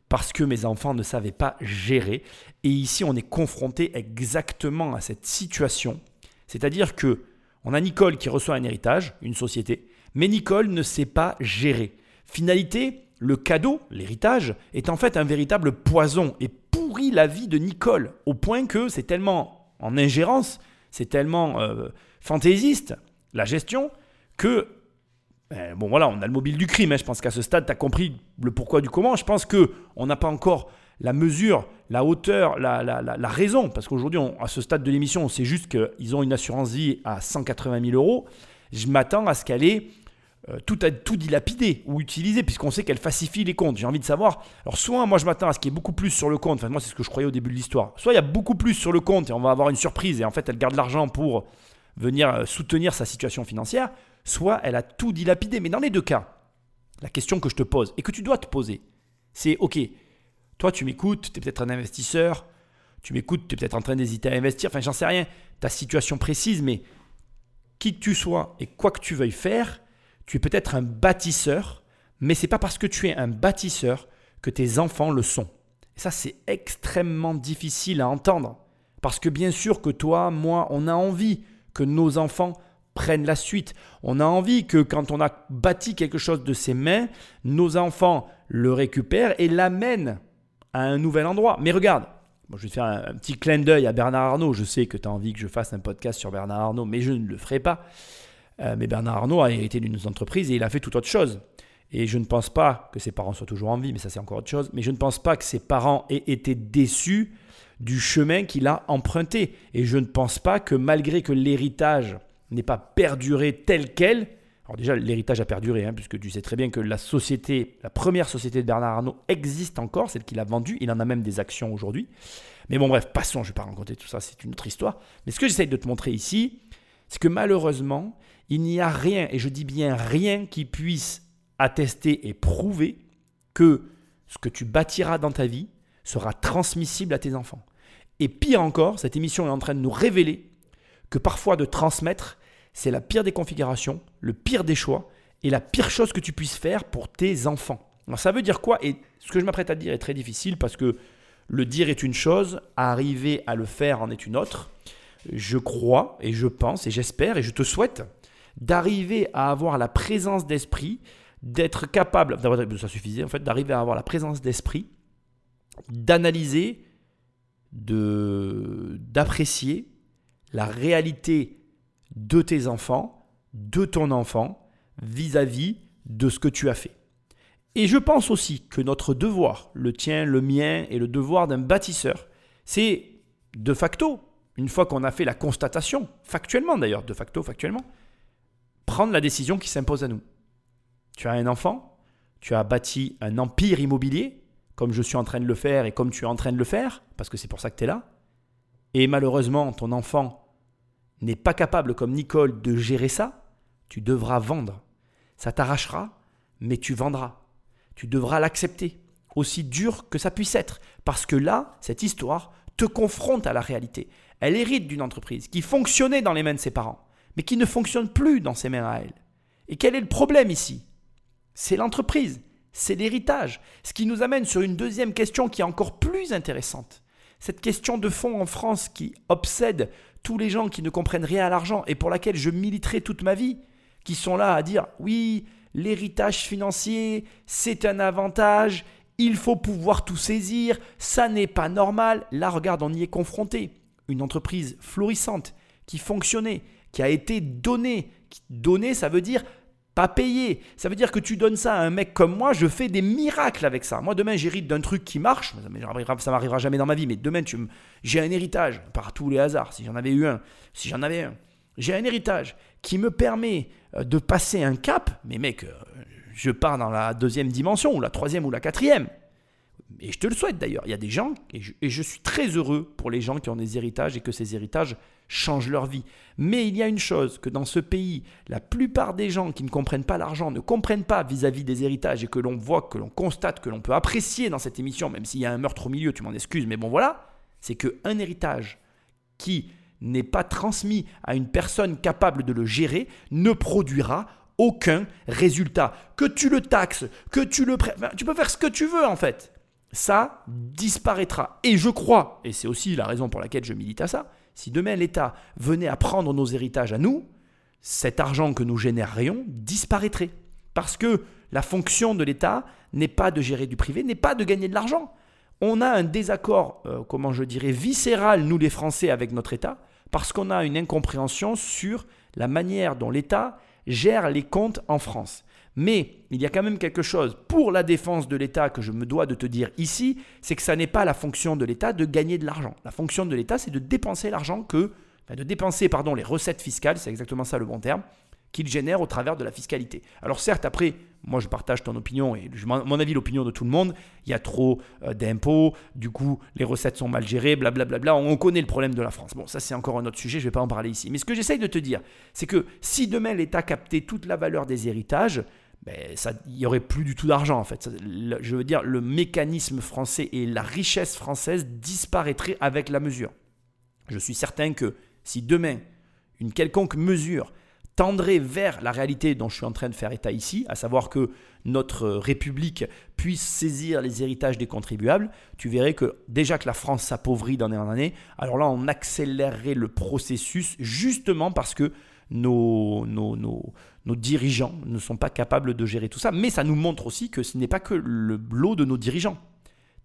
Parce que mes enfants ne savaient pas gérer. Et ici, on est confronté exactement à cette situation. C'est-à-dire que on a Nicole qui reçoit un héritage, une société, mais Nicole ne sait pas gérer. Finalité, le cadeau, l'héritage, est en fait un véritable poison et pourrit la vie de Nicole, au point que c'est tellement en ingérence, c'est tellement euh, fantaisiste la gestion que ben, bon voilà, on a le mobile du crime. Hein. Je pense qu'à ce stade, tu as compris le pourquoi du comment. Je pense que on n'a pas encore la mesure, la hauteur, la, raison. Parce qu'aujourd'hui, à ce stade de l'émission, on sait juste qu'ils ont une assurance vie à 180 000 euros. Je m'attends à ce qu'elle ait euh, tout, a, tout dilapidé ou utilisé, puisqu'on sait qu'elle falsifie les comptes. J'ai envie de savoir. Alors, soit moi je m'attends à ce qu'il y ait beaucoup plus sur le compte, enfin, moi c'est ce que je croyais au début de l'histoire. Soit il y a beaucoup plus sur le compte et on va avoir une surprise et en fait elle garde l'argent pour venir euh, soutenir sa situation financière, soit elle a tout dilapidé. Mais dans les deux cas, la question que je te pose et que tu dois te poser, c'est ok, toi tu m'écoutes, tu es peut-être un investisseur, tu m'écoutes, tu es peut-être en train d'hésiter à investir, enfin j'en sais rien, ta situation précise, mais qui que tu sois et quoi que tu veuilles faire, tu es peut-être un bâtisseur, mais c'est pas parce que tu es un bâtisseur que tes enfants le sont. Et ça, c'est extrêmement difficile à entendre. Parce que bien sûr que toi, moi, on a envie que nos enfants prennent la suite. On a envie que quand on a bâti quelque chose de ses mains, nos enfants le récupèrent et l'amènent à un nouvel endroit. Mais regarde, je vais faire un, petit clin d'œil à Bernard Arnault. Je sais que tu as envie que je fasse un podcast sur Bernard Arnault, mais je ne le ferai pas. Euh, mais Bernard Arnault a hérité d'une entreprise et il a fait tout autre chose. Et je ne pense pas que ses parents soient toujours en vie, mais ça c'est encore autre chose. Mais je ne pense pas que ses parents aient été déçus du chemin qu'il a emprunté. Et je ne pense pas que malgré que l'héritage n'ait pas perduré tel quel, alors déjà l'héritage a perduré, hein, puisque tu sais très bien que la société, la première société de Bernard Arnault existe encore, celle qu'il a vendue, il en a même des actions aujourd'hui. Mais bon bref, passons, je ne vais pas raconter tout ça, c'est une autre histoire. Mais ce que j'essaye de te montrer ici, c'est que malheureusement, il n'y a rien, et je dis bien rien, qui puisse attester et prouver que ce que tu bâtiras dans ta vie sera transmissible à tes enfants. Et pire encore, cette émission est en train de nous révéler que parfois de transmettre, c'est la pire des configurations, le pire des choix et la pire chose que tu puisses faire pour tes enfants. Ça veut dire quoi? Et ce que je m'apprête à dire est très difficile parce que le dire est une chose, arriver à le faire en est une autre. Je crois et je pense et j'espère et je te souhaite d'arriver à avoir la présence d'esprit, d'être capable, ça suffisait en fait, d'arriver à avoir la présence d'esprit, d'analyser, d'apprécier la réalité de tes enfants, de ton enfant, vis-à-vis de ce que tu as fait. Et je pense aussi que notre devoir, le tien, le mien et le devoir d'un bâtisseur, c'est de facto, une fois qu'on a fait la constatation, factuellement d'ailleurs, de facto, factuellement, prendre la décision qui s'impose à nous. Tu as un enfant, tu as bâti un empire immobilier, comme je suis en train de le faire et comme tu es en train de le faire, parce que c'est pour ça que tu es là. Et malheureusement, ton enfant n'est pas capable, comme Nicole, de gérer ça. Tu devras vendre. Ça t'arrachera, mais tu vendras. Tu devras l'accepter, aussi dur que ça puisse être. Parce que là, cette histoire te confronte à la réalité. Elle hérite d'une entreprise qui fonctionnait dans les mains de ses parents mais qui ne fonctionne plus dans ses mains à elle. Et quel est le problème ici? C'est l'entreprise, c'est l'héritage. Ce qui nous amène sur une deuxième question qui est encore plus intéressante. Cette question de fond en France qui obsède tous les gens qui ne comprennent rien à l'argent et pour laquelle je militerai toute ma vie, qui sont là à dire oui, l'héritage financier, c'est un avantage, il faut pouvoir tout saisir, ça n'est pas normal. Là, regarde, on y est confronté. Une entreprise florissante qui fonctionnait, qui a été donné. Donné, ça veut dire pas payé. Ça veut dire que tu donnes ça à un mec comme moi, je fais des miracles avec ça. Moi, demain, j'hérite d'un truc qui marche. Ça m'arrivera jamais dans ma vie, mais demain, j'ai un héritage, par tous les hasards, si j'en avais eu un. Si j'en avais un. J'ai un héritage qui me permet euh, de passer un cap. Mais mec, euh, je pars dans la deuxième dimension, ou la troisième, ou la quatrième. Et je te le souhaite d'ailleurs. Il y a des gens, et je, suis très heureux pour les gens qui ont des héritages et que ces héritages changent leur vie. Mais il y a une chose, que dans ce pays, la plupart des gens qui ne comprennent pas l'argent ne comprennent pas vis-à-vis des héritages et que l'on voit, que l'on constate, que l'on peut apprécier dans cette émission, même s'il y a un meurtre au milieu, tu m'en excuses, mais bon voilà, c'est qu'un héritage qui n'est pas transmis à une personne capable de le gérer ne produira aucun résultat. Que tu le taxes, que tu le... tu peux faire ce que tu veux en fait ça disparaîtra. Et je crois, et c'est aussi la raison pour laquelle je milite à ça, si demain l'État venait à prendre nos héritages à nous, cet argent que nous générions disparaîtrait. Parce que la fonction de l'État n'est pas de gérer du privé, n'est pas de gagner de l'argent. On a un désaccord, euh, comment je dirais, viscéral, nous les Français, avec notre État, parce qu'on a une incompréhension sur la manière dont l'État gère les comptes en France. Mais il y a quand même quelque chose pour la défense de l'État que je me dois de te dire ici, c'est que ça n'est pas la fonction de l'État de gagner de l'argent. La fonction de l'État, c'est de dépenser l'argent que, de dépenser pardon les recettes fiscales, c'est exactement ça le bon terme, qu'il génère au travers de la fiscalité. Alors certes, après, moi je partage ton opinion et mon avis, l'opinion de tout le monde, il y a trop euh, d'impôts, du coup les recettes sont mal gérées, blablabla, on connaît le problème de la France. Bon, ça c'est encore un autre sujet, je ne vais pas en parler ici. Mais ce que j'essaye de te dire, c'est que si demain l'État captait toute la valeur des héritages, ben, il n'y aurait plus du tout d'argent en fait. je veux dire, le mécanisme français et la richesse française disparaîtraient avec la mesure. Je suis certain que si demain, une quelconque mesure tendrait vers la réalité dont je suis en train de faire état ici, à savoir que notre République puisse saisir les héritages des contribuables, tu verrais que déjà que la France s'appauvrit d'année en année, alors là on accélérerait le processus justement parce que nos, nos, nos, nos, dirigeants ne sont pas capables de gérer tout ça. Mais ça nous montre aussi que ce n'est pas que le lot de nos dirigeants.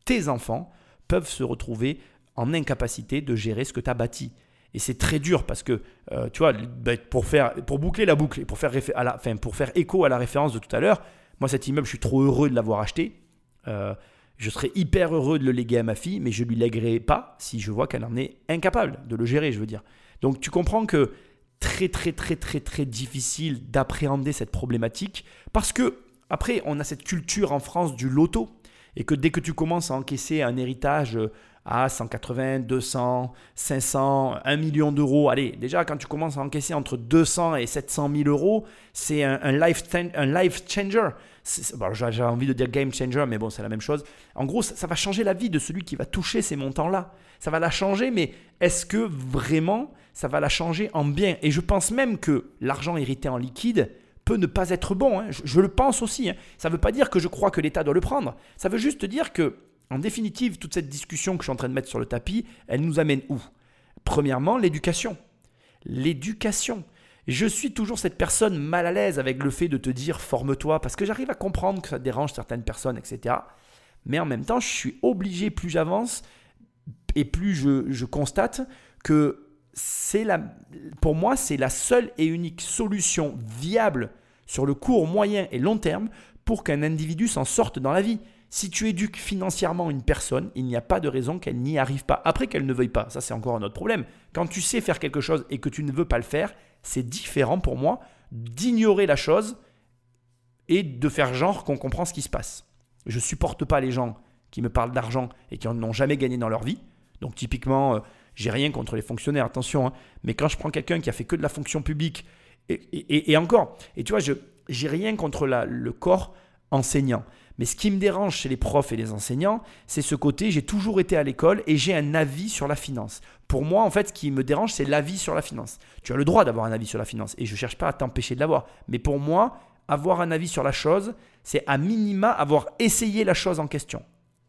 Tes enfants peuvent se retrouver en incapacité de gérer ce que tu as bâti. Et c'est très dur parce que, euh, tu vois, ben, pour, faire, pour boucler la boucle et pour faire, à la, pour faire écho à la référence de tout à l'heure, moi cet immeuble, je suis trop heureux de l'avoir acheté. Euh, je serais hyper heureux de le léguer à ma fille, mais je lui léguerai pas si je vois qu'elle en est incapable de le gérer, je veux dire. Donc tu comprends que très très très très très difficile d'appréhender cette problématique parce que après on a cette culture en France du loto et que dès que tu commences à encaisser un héritage à 180, 200, 500, 1 million d'euros. Allez, déjà, quand tu commences à encaisser entre 200 et 700 000 euros, c'est un, life, un life changer. J'ai envie de dire game changer, mais bon, c'est la même chose. En gros, ça, va changer la vie de celui qui va toucher ces montants-là. Ça va la changer, mais est-ce que vraiment ça va la changer en bien? Et je pense même que l'argent hérité en liquide, peut ne pas être bon. Hein. Je, le pense aussi. Hein. Ça ne veut pas dire que je crois que l'État doit le prendre. Ça veut juste dire que en définitive, toute cette discussion que je suis en train de mettre sur le tapis, elle nous amène où? Premièrement, l'éducation. L'éducation. Je suis toujours cette personne mal à l'aise avec le fait de te dire forme-toi, parce que j'arrive à comprendre que ça dérange certaines personnes, etc. Mais en même temps, je suis obligé, plus j'avance et plus je, constate que c'est la, pour moi, c'est la seule et unique solution viable sur le court, moyen et long terme pour qu'un individu s'en sorte dans la vie. Si tu éduques financièrement une personne, il n'y a pas de raison qu'elle n'y arrive pas. Après qu'elle ne veuille pas, ça c'est encore un autre problème. Quand tu sais faire quelque chose et que tu ne veux pas le faire, c'est différent pour moi d'ignorer la chose et de faire genre qu'on comprend ce qui se passe. Je supporte pas les gens qui me parlent d'argent et qui n'ont jamais gagné dans leur vie. Donc typiquement, euh, j'ai rien contre les fonctionnaires, attention, hein. mais quand je prends quelqu'un qui a fait que de la fonction publique, et, encore, et tu vois, je j'ai rien contre le corps enseignant. Mais ce qui me dérange chez les profs et les enseignants, c'est ce côté, j'ai toujours été à l'école et j'ai un avis sur la finance. Pour moi, en fait, ce qui me dérange, c'est l'avis sur la finance. Tu as le droit d'avoir un avis sur la finance et je ne cherche pas à t'empêcher de l'avoir. Mais pour moi, avoir un avis sur la chose, c'est à minima avoir essayé la chose en question.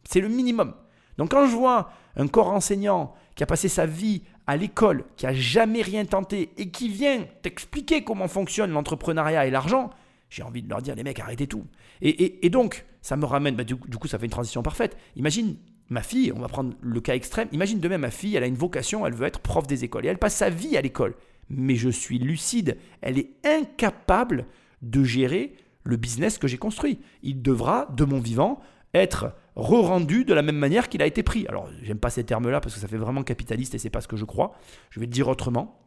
C'est le minimum. Donc quand je vois un corps enseignant qui a passé sa vie à l'école, qui a jamais rien tenté et qui vient t'expliquer comment fonctionne l'entrepreneuriat et l'argent, j'ai envie de leur dire, les mecs, arrêtez tout. Et, donc, ça me ramène, bah, du, coup, ça fait une transition parfaite. Imagine ma fille, on va prendre le cas extrême, imagine demain ma fille, elle a une vocation, elle veut être prof des écoles, et elle passe sa vie à l'école. Mais je suis lucide, elle est incapable de gérer le business que j'ai construit. Il devra, de mon vivant, être re-rendu de la même manière qu'il a été pris. Alors, j'aime pas ces termes-là parce que ça fait vraiment capitaliste et c'est pas ce que je crois. Je vais te dire autrement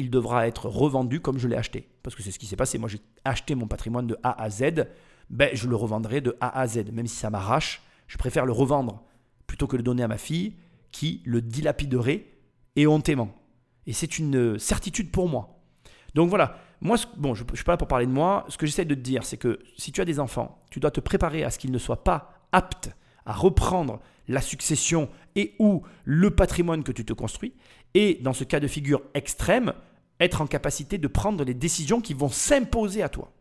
il devra être revendu comme je l'ai acheté. Parce que c'est ce qui s'est passé. Moi, j'ai acheté mon patrimoine de A à Z. Ben, je le revendrai de A à Z. Même si ça m'arrache, je préfère le revendre plutôt que le donner à ma fille qui le dilapiderait éhontément. Et c'est une certitude pour moi. Donc voilà, moi, bon, je ne suis pas là pour parler de moi. Ce que j'essaie de te dire, c'est que si tu as des enfants, tu dois te préparer à ce qu'ils ne soient pas aptes à reprendre la succession et ou le patrimoine que tu te construis. Et dans ce cas de figure extrême, être en capacité de prendre les décisions qui vont s'imposer à toi.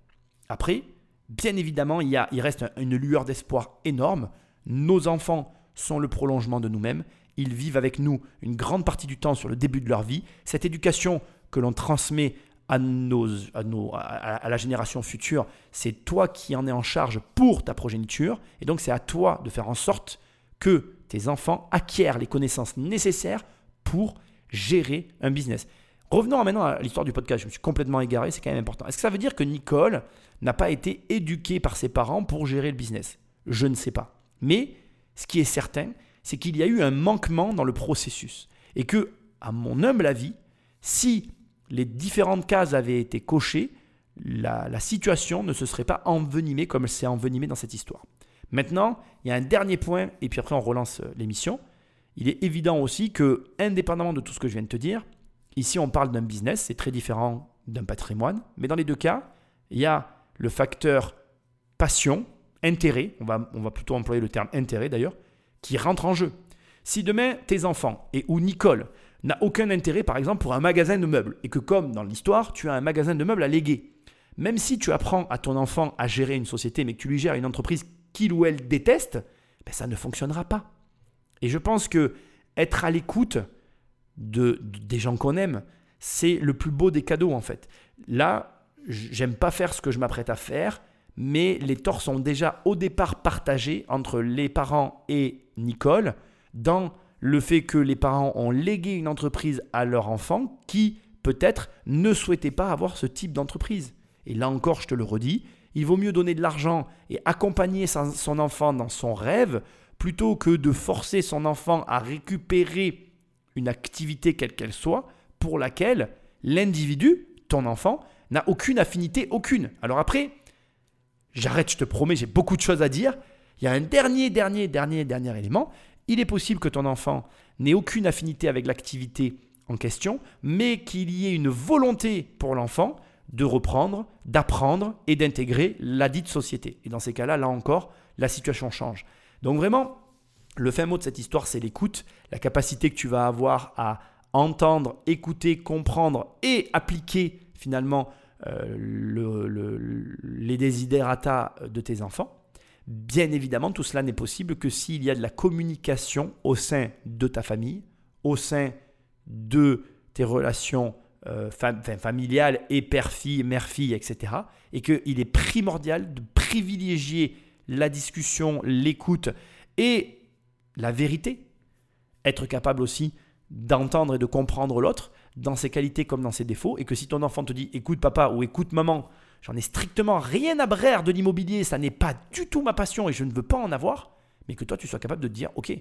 Après, bien évidemment, il, y a, reste une lueur d'espoir énorme. Nos enfants sont le prolongement de nous-mêmes. Ils vivent avec nous une grande partie du temps sur le début de leur vie. Cette éducation que l'on transmet à, nos, à, nos, à, la génération future, c'est toi qui en es en charge pour ta progéniture. Et donc c'est à toi de faire en sorte que tes enfants acquièrent les connaissances nécessaires pour gérer un business. Revenons maintenant à l'histoire du podcast. Je me suis complètement égaré, c'est quand même important. Est-ce que ça veut dire que Nicole n'a pas été éduquée par ses parents pour gérer le business Je ne sais pas. Mais ce qui est certain, c'est qu'il y a eu un manquement dans le processus. Et que, à mon humble avis, si les différentes cases avaient été cochées, la, la situation ne se serait pas envenimée comme elle s'est envenimée dans cette histoire. Maintenant, il y a un dernier point, et puis après on relance euh, l'émission. Il est évident aussi que, indépendamment de tout ce que je viens de te dire, ici on parle d'un business, c'est très différent d'un patrimoine, mais dans les deux cas, il y a le facteur passion, intérêt, on va, plutôt employer le terme intérêt d'ailleurs, qui rentre en jeu. Si demain tes enfants et ou Nicole n'a aucun intérêt par exemple pour un magasin de meubles et que comme dans l'histoire tu as un magasin de meubles à léguer, même si tu apprends à ton enfant à gérer une société mais que tu lui gères une entreprise qu'il ou elle déteste, ben ça ne fonctionnera pas. Et je pense que être à l'écoute de, des gens qu'on aime, c'est le plus beau des cadeaux en fait. Là, j'aime pas faire ce que je m'apprête à faire, mais les torts sont déjà au départ partagés entre les parents et Nicole dans le fait que les parents ont légué une entreprise à leur enfant qui peut-être ne souhaitait pas avoir ce type d'entreprise. Et là encore, je te le redis, il vaut mieux donner de l'argent et accompagner son enfant dans son rêve plutôt que de forcer son enfant à récupérer une activité quelle qu'elle soit pour laquelle l'individu, ton enfant, n'a aucune affinité, aucune. Alors après, j'arrête, je te promets, j'ai beaucoup de choses à dire. Il y a un dernier, dernier, dernier, dernier élément. Il est possible que ton enfant n'ait aucune affinité avec l'activité en question, mais qu'il y ait une volonté pour l'enfant de reprendre, d'apprendre et d'intégrer la dite société. Et dans ces cas-là, là encore, la situation change. Donc vraiment, le fin mot de cette histoire, c'est l'écoute, la capacité que tu vas avoir à entendre, écouter, comprendre et appliquer finalement euh, le, les desiderata de tes enfants. Bien évidemment, tout cela n'est possible que s'il y a de la communication au sein de ta famille, au sein de tes relations euh, familiales et père-fille, mère-fille, etc. Et qu'il est primordial de privilégier la discussion, l'écoute et la vérité. Être capable aussi d'entendre et de comprendre l'autre dans ses qualités comme dans ses défauts. Et que si ton enfant te dit écoute papa ou écoute maman, j'en ai strictement rien à brère de l'immobilier, ça n'est pas du tout ma passion et je ne veux pas en avoir, mais que toi tu sois capable de te dire ok,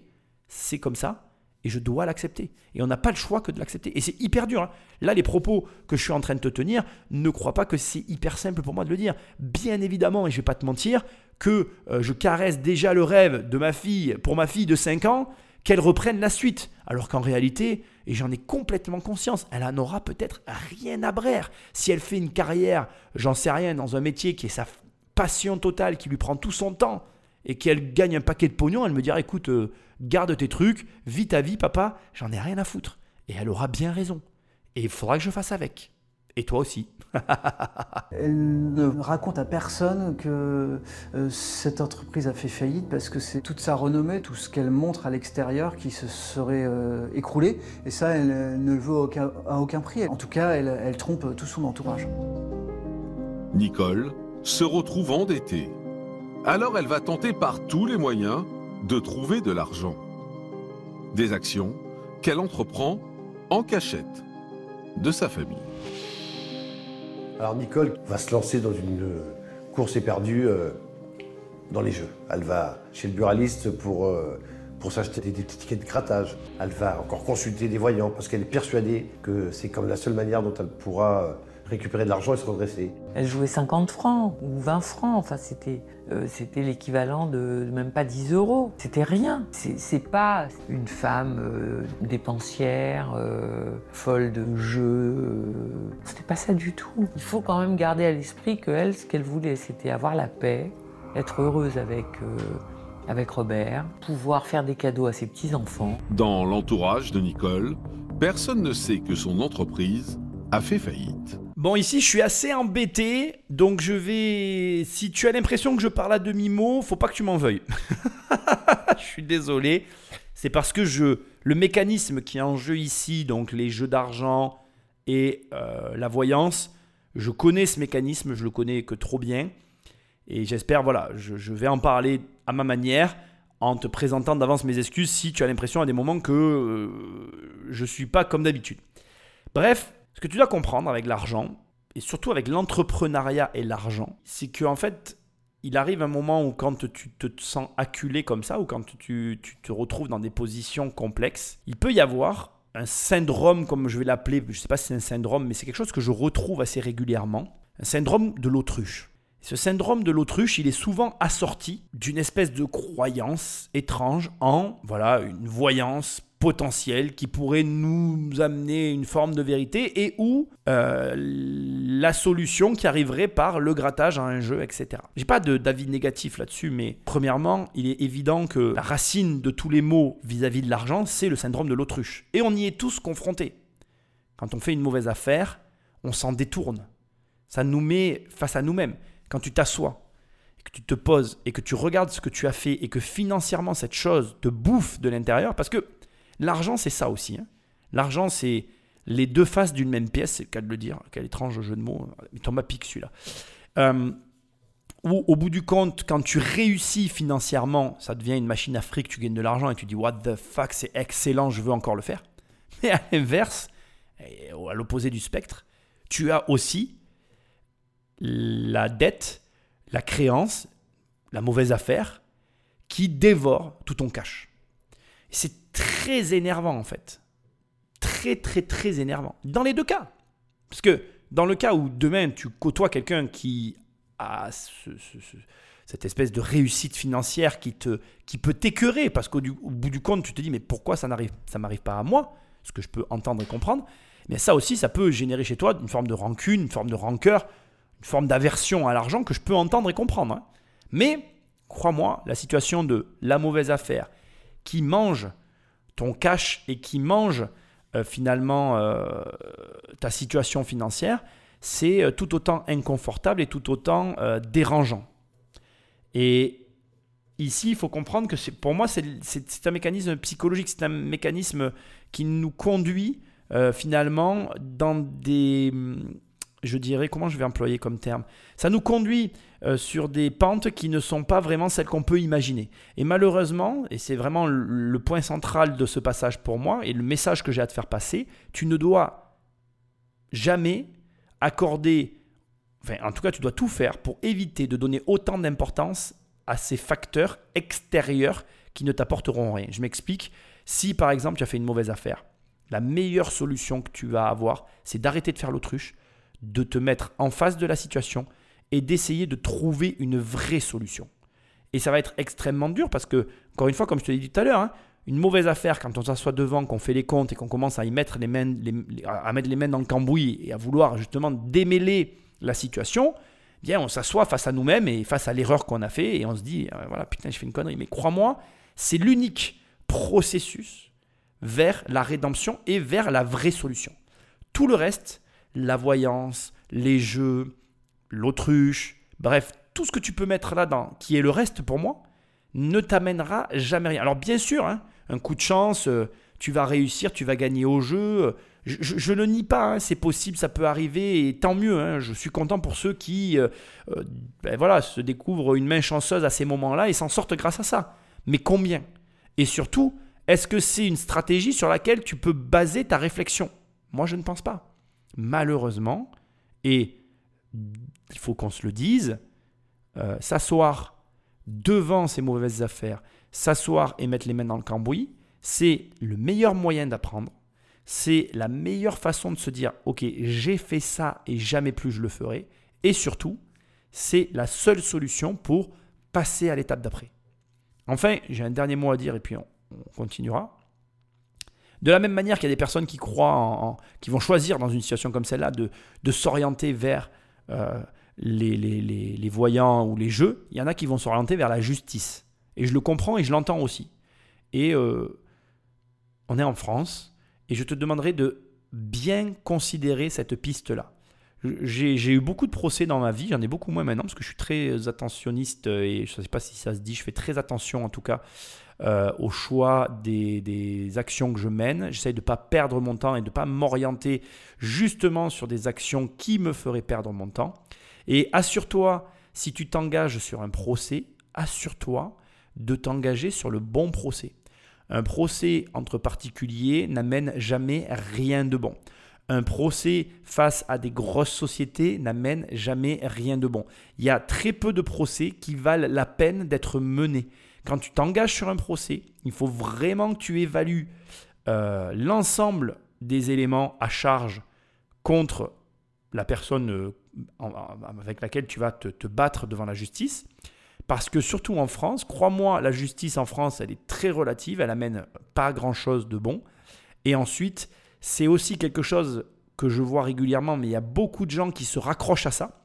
c'est comme ça, et je dois l'accepter. Et on n'a pas le choix que de l'accepter. Et c'est hyper dur. Hein. Là, les propos que je suis en train de te tenir, ne crois pas que c'est hyper simple pour moi de le dire. Bien évidemment, et je ne vais pas te mentir, que euh, je caresse déjà le rêve de ma fille, pour ma fille de 5 ans, qu'elle reprenne la suite. Alors qu'en réalité, et j'en ai complètement conscience, elle en aura peut-être rien à brère. Si elle fait une carrière, j'en sais rien, dans un métier qui est sa passion totale, qui lui prend tout son temps, et qu'elle gagne un paquet de pognon, elle me dira écoute, euh, garde tes trucs, vis ta vie, papa, j'en ai rien à foutre. Et elle aura bien raison. Et il faudra que je fasse avec. Et toi aussi. (laughs) elle ne raconte à personne que euh, cette entreprise a fait faillite parce que c'est toute sa renommée, tout ce qu'elle montre à l'extérieur qui se serait euh, écroulé. Et ça, elle ne le veut à aucun prix. En tout cas, elle, elle trompe tout son entourage. Nicole se retrouve endettée. Alors elle va tenter par tous les moyens de trouver de l'argent. Des actions qu'elle entreprend en cachette de sa famille. Alors Nicole va se lancer dans une course éperdue euh, dans les jeux. Elle va chez le buraliste pour, euh, s'acheter des petits tickets de grattage. Elle va encore consulter des voyants parce qu'elle est persuadée que c'est comme la seule manière dont elle pourra euh, récupérer de l'argent et se redresser. Elle jouait 50 francs ou 20 francs, enfin c'était euh, c'était l'équivalent de même pas 10 euros. C'était rien. C'est pas une femme euh, dépensière, euh, folle de jeux. c'était pas ça du tout. Il faut quand même garder à l'esprit que elle, ce qu'elle voulait, c'était avoir la paix, être heureuse avec avec Robert, pouvoir faire des cadeaux à ses petits-enfants. Dans l'entourage de Nicole, personne ne sait que son entreprise a fait faillite. Bon, ici, je suis assez embêté, donc je vais. Si tu as l'impression que je parle à demi-mot, faut pas que tu m'en veuilles. (laughs) je suis désolé. C'est parce que je, le mécanisme qui est en jeu ici, donc les jeux d'argent et euh, la voyance, je connais ce mécanisme, je le connais que trop bien. Et j'espère, voilà, je, vais en parler à ma manière en te présentant d'avance mes excuses si tu as l'impression à des moments que euh, je ne suis pas comme d'habitude. Bref, ce que tu dois comprendre avec l'argent, et surtout avec l'entrepreneuriat et l'argent, c'est qu'en fait, il arrive un moment où quand tu te sens acculé comme ça, ou quand tu, te retrouves dans des positions complexes, il peut y avoir un syndrome, comme je vais l'appeler, je ne sais pas si c'est un syndrome, mais c'est quelque chose que je retrouve assez régulièrement. un syndrome de l'autruche. Ce syndrome de l'autruche, il est souvent assorti d'une espèce de croyance étrange en voilà une voyance potentielle qui pourrait nous amener une forme de vérité et ou euh, la solution qui arriverait par le grattage à un jeu, etc. J'ai pas d'avis négatif là-dessus, mais premièrement, il est évident que la racine de tous les maux vis-à-vis de l'argent, c'est le syndrome de l'autruche. Et on y est tous confrontés. Quand on fait une mauvaise affaire, on s'en détourne. Ça nous met face à nous-mêmes. Quand tu t'assois, que tu te poses et que tu regardes ce que tu as fait et que financièrement cette chose te bouffe de l'intérieur, parce que l'argent c'est ça aussi. Hein. L'argent c'est les deux faces d'une même pièce, c'est le cas de le dire. Quel étrange jeu de mots. Mais Thomas pique celui-là. Euh, ou au bout du compte, quand tu réussis financièrement, ça devient une machine à fric, tu gagnes de l'argent et tu dis What the fuck, c'est excellent, je veux encore le faire. (laughs) Mais à l'inverse, à l'opposé du spectre, tu as aussi la dette, la créance, la mauvaise affaire qui dévore tout ton cash. C'est très énervant en fait. Très très très énervant. Dans les deux cas. Parce que dans le cas où demain tu côtoies quelqu'un qui a cette espèce de réussite financière qui, te, qui peut t'écœurer, parce qu'au bout du compte tu te dis mais pourquoi ça n'arrive ça m'arrive pas à moi, ce que je peux entendre et comprendre, mais ça aussi ça peut générer chez toi une forme de rancune, une forme de rancœur, une forme d'aversion à l'argent que je peux entendre et comprendre. Hein. Mais, crois-moi, la situation de la mauvaise affaire qui mange ton cash et qui mange euh, finalement euh, ta situation financière, c'est euh, tout autant inconfortable et tout autant dérangeant. Et ici, il faut comprendre que pour moi, c'est un mécanisme psychologique, c'est un mécanisme qui nous conduit finalement dans des je dirais, comment je vais employer comme terme Ça nous conduit euh, sur des pentes qui ne sont pas vraiment celles qu'on peut imaginer. Et malheureusement, et c'est vraiment le, point central de ce passage pour moi, et le message que j'ai à te faire passer, tu ne dois jamais accorder, enfin en tout cas tu dois tout faire pour éviter de donner autant d'importance à ces facteurs extérieurs qui ne t'apporteront rien. Je m'explique. Si par exemple tu as fait une mauvaise affaire, la meilleure solution que tu vas avoir, c'est d'arrêter de faire l'autruche, de te mettre en face de la situation et d'essayer de trouver une vraie solution. Et ça va être extrêmement dur parce que, encore une fois, comme je te l'ai dit tout à l'heure, hein, une mauvaise affaire quand on s'assoit devant, qu'on fait les comptes et qu'on commence à y mettre les mains, à mettre les mains dans le cambouis et à vouloir justement démêler la situation, bien on s'assoit face à nous-mêmes et face à l'erreur qu'on a fait et on se dit euh, voilà putain je fais une connerie. Mais crois-moi, c'est l'unique processus vers la rédemption et vers la vraie solution. Tout le reste, la voyance, les jeux, l'autruche, bref, tout ce que tu peux mettre là-dedans, qui est le reste pour moi, ne t'amènera jamais rien. Alors bien sûr, hein, un coup de chance, euh, tu vas réussir, tu vas gagner au jeu. Je, ne nie pas, hein, c'est possible, ça peut arriver, et tant mieux. Hein. je suis content pour ceux qui euh, euh, ben voilà, se découvrent une main chanceuse à ces moments-là et s'en sortent grâce à ça. Mais combien? Et surtout, est-ce que c'est une stratégie sur laquelle tu peux baser ta réflexion? Moi, je ne pense pas malheureusement, et il faut qu'on se le dise, euh, s'asseoir devant ces mauvaises affaires, s'asseoir et mettre les mains dans le cambouis, c'est le meilleur moyen d'apprendre. C'est la meilleure façon de se dire, ok, j'ai fait ça et jamais plus je le ferai. Et surtout, c'est la seule solution pour passer à l'étape d'après. Enfin, j'ai un dernier mot à dire et puis on continuera. De la même manière qu'il y a des personnes qui croient, en, qui vont choisir dans une situation comme celle-là de, s'orienter vers euh, les, voyants ou les jeux, il y en a qui vont s'orienter vers la justice. Et je le comprends et je l'entends aussi. Et euh, on est en France, et je te demanderai de bien considérer cette piste-là. J'ai eu beaucoup de procès dans ma vie, j'en ai beaucoup moins maintenant parce que je suis très attentionniste et je ne sais pas si ça se dit, je fais très attention en tout cas euh, au choix des, actions que je mène. J'essaye de ne pas perdre mon temps et de ne pas m'orienter justement sur des actions qui me feraient perdre mon temps. Et assure-toi, si tu t'engages sur un procès, assure-toi de t'engager sur le bon procès. Un procès entre particuliers n'amène jamais rien de bon. Un procès face à des grosses sociétés n'amène jamais rien de bon. Il y a très peu de procès qui valent la peine d'être menés quand tu t'engages sur un procès, il faut vraiment que tu évalues euh, l'ensemble des éléments à charge contre la personne euh, avec laquelle tu vas te, battre devant la justice. Parce que surtout en France, crois-moi, la justice en France, elle est très relative, elle amène pas grand-chose de bon. Et ensuite, c'est aussi quelque chose que je vois régulièrement, mais il y a beaucoup de gens qui se raccrochent à ça,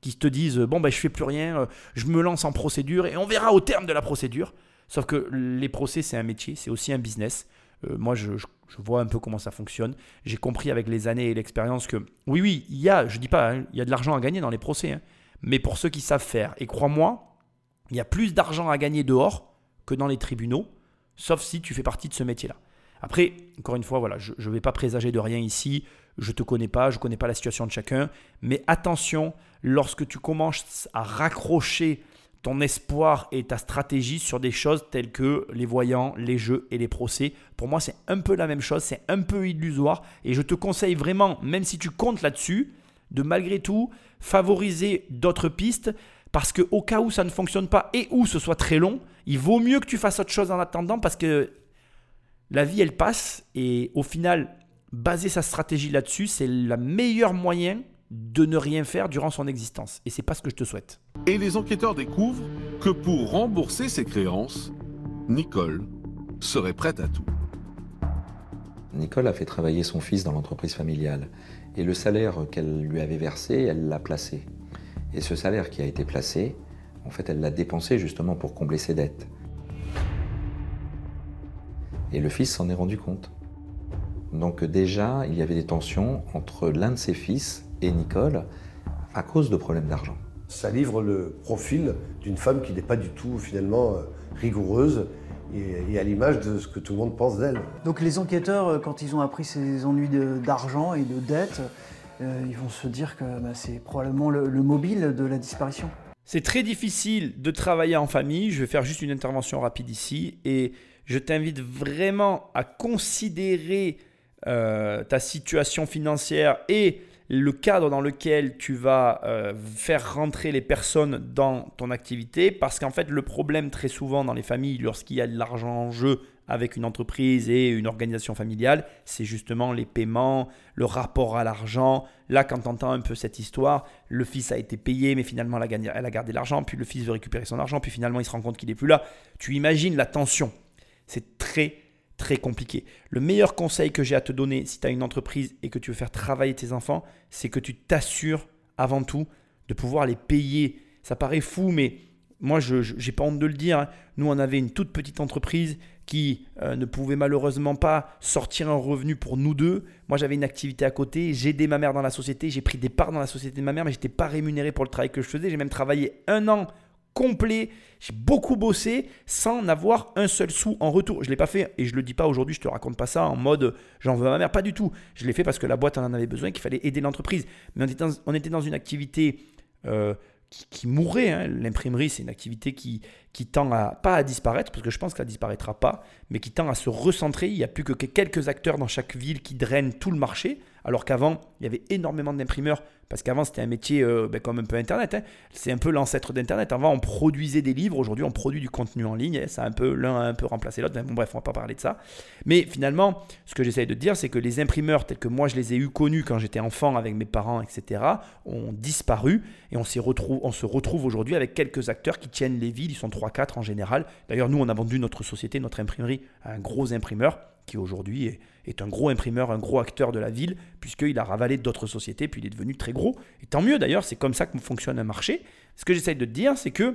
qui te disent bon ben je fais plus rien, euh, je me lance en procédure et on verra au terme de la procédure. Sauf que les procès c'est un métier, c'est aussi un business. Euh, moi je, vois un peu comment ça fonctionne. J'ai compris avec les années et l'expérience que oui oui il y a, je dis pas, hein, il y a de l'argent à gagner dans les procès, hein. mais pour ceux qui savent faire et crois-moi, il y a plus d'argent à gagner dehors que dans les tribunaux, sauf si tu fais partie de ce métier-là. Après, encore une fois, voilà, je ne vais pas présager de rien ici. Je ne te connais pas, je ne connais pas la situation de chacun. Mais attention, lorsque tu commences à raccrocher ton espoir et ta stratégie sur des choses telles que les voyants, les jeux et les procès, pour moi, c'est un peu la même chose, c'est un peu illusoire. Et je te conseille vraiment, même si tu comptes là-dessus, de malgré tout favoriser d'autres pistes parce que au cas où ça ne fonctionne pas et où ce soit très long, il vaut mieux que tu fasses autre chose en attendant parce que la vie elle passe et au final, baser sa stratégie là-dessus, c'est le meilleur moyen de ne rien faire durant son existence. Et c'est pas ce que je te souhaite. Et les enquêteurs découvrent que pour rembourser ses créances, Nicole serait prête à tout. Nicole a fait travailler son fils dans l'entreprise familiale et le salaire qu'elle lui avait versé, elle l'a placé. Et ce salaire qui a été placé, en fait, elle l'a dépensé justement pour combler ses dettes. Et le fils s'en est rendu compte. Donc déjà, il y avait des tensions entre l'un de ses fils et Nicole à cause de problèmes d'argent. Ça livre le profil d'une femme qui n'est pas du tout finalement euh, rigoureuse et, à l'image de ce que tout le monde pense d'elle. Donc les enquêteurs, euh, quand ils ont appris ces ennuis d'argent et de dettes, euh, ils vont se dire que bah, c'est probablement le, mobile de la disparition. C'est très difficile de travailler en famille. Je vais faire juste une intervention rapide ici et je t'invite vraiment à considérer euh, ta situation financière et le cadre dans lequel tu vas euh, faire rentrer les personnes dans ton activité parce qu'en fait le problème très souvent dans les familles lorsqu'il y a de l'argent en jeu avec une entreprise et une organisation familiale, c'est justement les paiements, le rapport à l'argent. Là, quand tu entends un peu cette histoire, le fils a été payé, mais finalement, elle a, gardé l'argent, puis le fils veut récupérer son argent, puis finalement, il se rend compte qu'il n'est plus là. Tu imagines la tension. C'est très, très compliqué. Le meilleur conseil que j'ai à te donner si tu as une entreprise et que tu veux faire travailler tes enfants, c'est que tu t'assures avant tout de pouvoir les payer. Ça paraît fou, mais moi, je n'ai pas honte de le dire. Hein. Nous, on avait une toute petite entreprise qui euh, ne pouvait malheureusement pas sortir un revenu pour nous deux. Moi, j'avais une activité à côté, j'ai aidé ma mère dans la société, j'ai pris des parts dans la société de ma mère, mais je n'étais pas rémunéré pour le travail que je faisais. J'ai même travaillé un an complet, j'ai beaucoup bossé sans n'avoir un seul sou en retour. Je ne l'ai pas fait et je ne le dis pas aujourd'hui, je te raconte pas ça en mode j'en veux à ma mère, pas du tout. Je l'ai fait parce que la boîte en avait besoin, qu'il fallait aider l'entreprise. Mais on était dans, une activité... Euh, qui, mourrait. Hein. L'imprimerie, c'est une activité qui, qui tend à, pas à disparaître, parce que je pense qu'elle disparaîtra pas, mais qui tend à se recentrer. Il n'y a plus que quelques acteurs dans chaque ville qui drainent tout le marché, alors qu'avant, il y avait énormément d'imprimeurs parce qu'avant, c'était un métier euh, ben, comme un peu Internet. Hein. C'est un peu l'ancêtre d'Internet. Avant, on produisait des livres. Aujourd'hui, on produit du contenu en ligne. Ça un peu l'un a un peu remplacé l'autre. Bon, bref, on va pas parler de ça. Mais finalement, ce que j'essaye de dire, c'est que les imprimeurs tels que moi, je les ai eu connus quand j'étais enfant avec mes parents, etc., ont disparu. Et on, on se retrouve aujourd'hui avec quelques acteurs qui tiennent les villes. Ils sont 3-4 en général. D'ailleurs, nous, on a vendu notre société, notre imprimerie à un gros imprimeur qui aujourd'hui est, un gros imprimeur, un gros acteur de la ville, puisqu'il a ravalé d'autres sociétés, puis il est devenu très gros. Et tant mieux d'ailleurs, c'est comme ça que fonctionne un marché. Ce que j'essaye de te dire, c'est que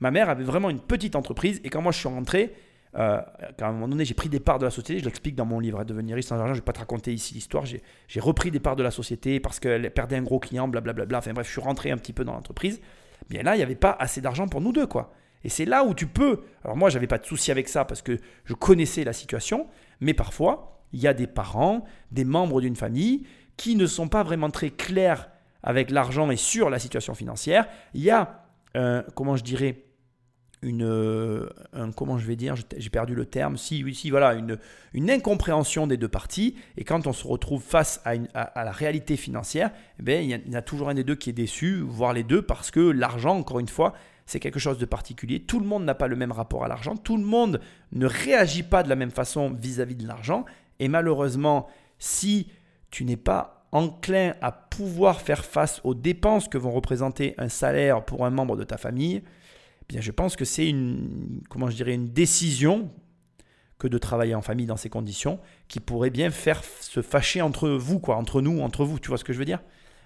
ma mère avait vraiment une petite entreprise, et quand moi je suis rentré, euh, à un moment donné, j'ai pris des parts de la société, je l'explique dans mon livre, Devenir riche sans argent, je ne vais pas te raconter ici l'histoire, j'ai repris des parts de la société parce qu'elle perdait un gros client, blablabla, enfin bref, je suis rentré un petit peu dans l'entreprise. Bien là, il n'y avait pas assez d'argent pour nous deux, quoi. Et c'est là où tu peux. Alors moi, j'avais pas de souci avec ça parce que je connaissais la situation, mais parfois, il y a des parents, des membres d'une famille qui ne sont pas vraiment très clairs avec l'argent et sur la situation financière. Il y a, comment je dirais, une, comment je vais dire, j'ai perdu le terme, si, oui, si, voilà, une, une incompréhension des deux parties. Et quand on se retrouve face à, la réalité financière, eh il, y a, il y a toujours un des deux qui est déçu, voire les deux, parce que l'argent, encore une fois, c'est quelque chose de particulier. Tout le monde n'a pas le même rapport à l'argent. Tout le monde ne réagit pas de la même façon vis-à-vis de l'argent. Et malheureusement, si tu n'es pas enclin à pouvoir faire face aux dépenses que vont représenter un salaire pour un membre de ta famille, eh bien je pense que c'est une, comment je dirais, une décision que de travailler en famille dans ces conditions qui pourrait bien faire se fâcher entre vous, quoi, entre nous, entre vous, tu vois ce que je veux dire?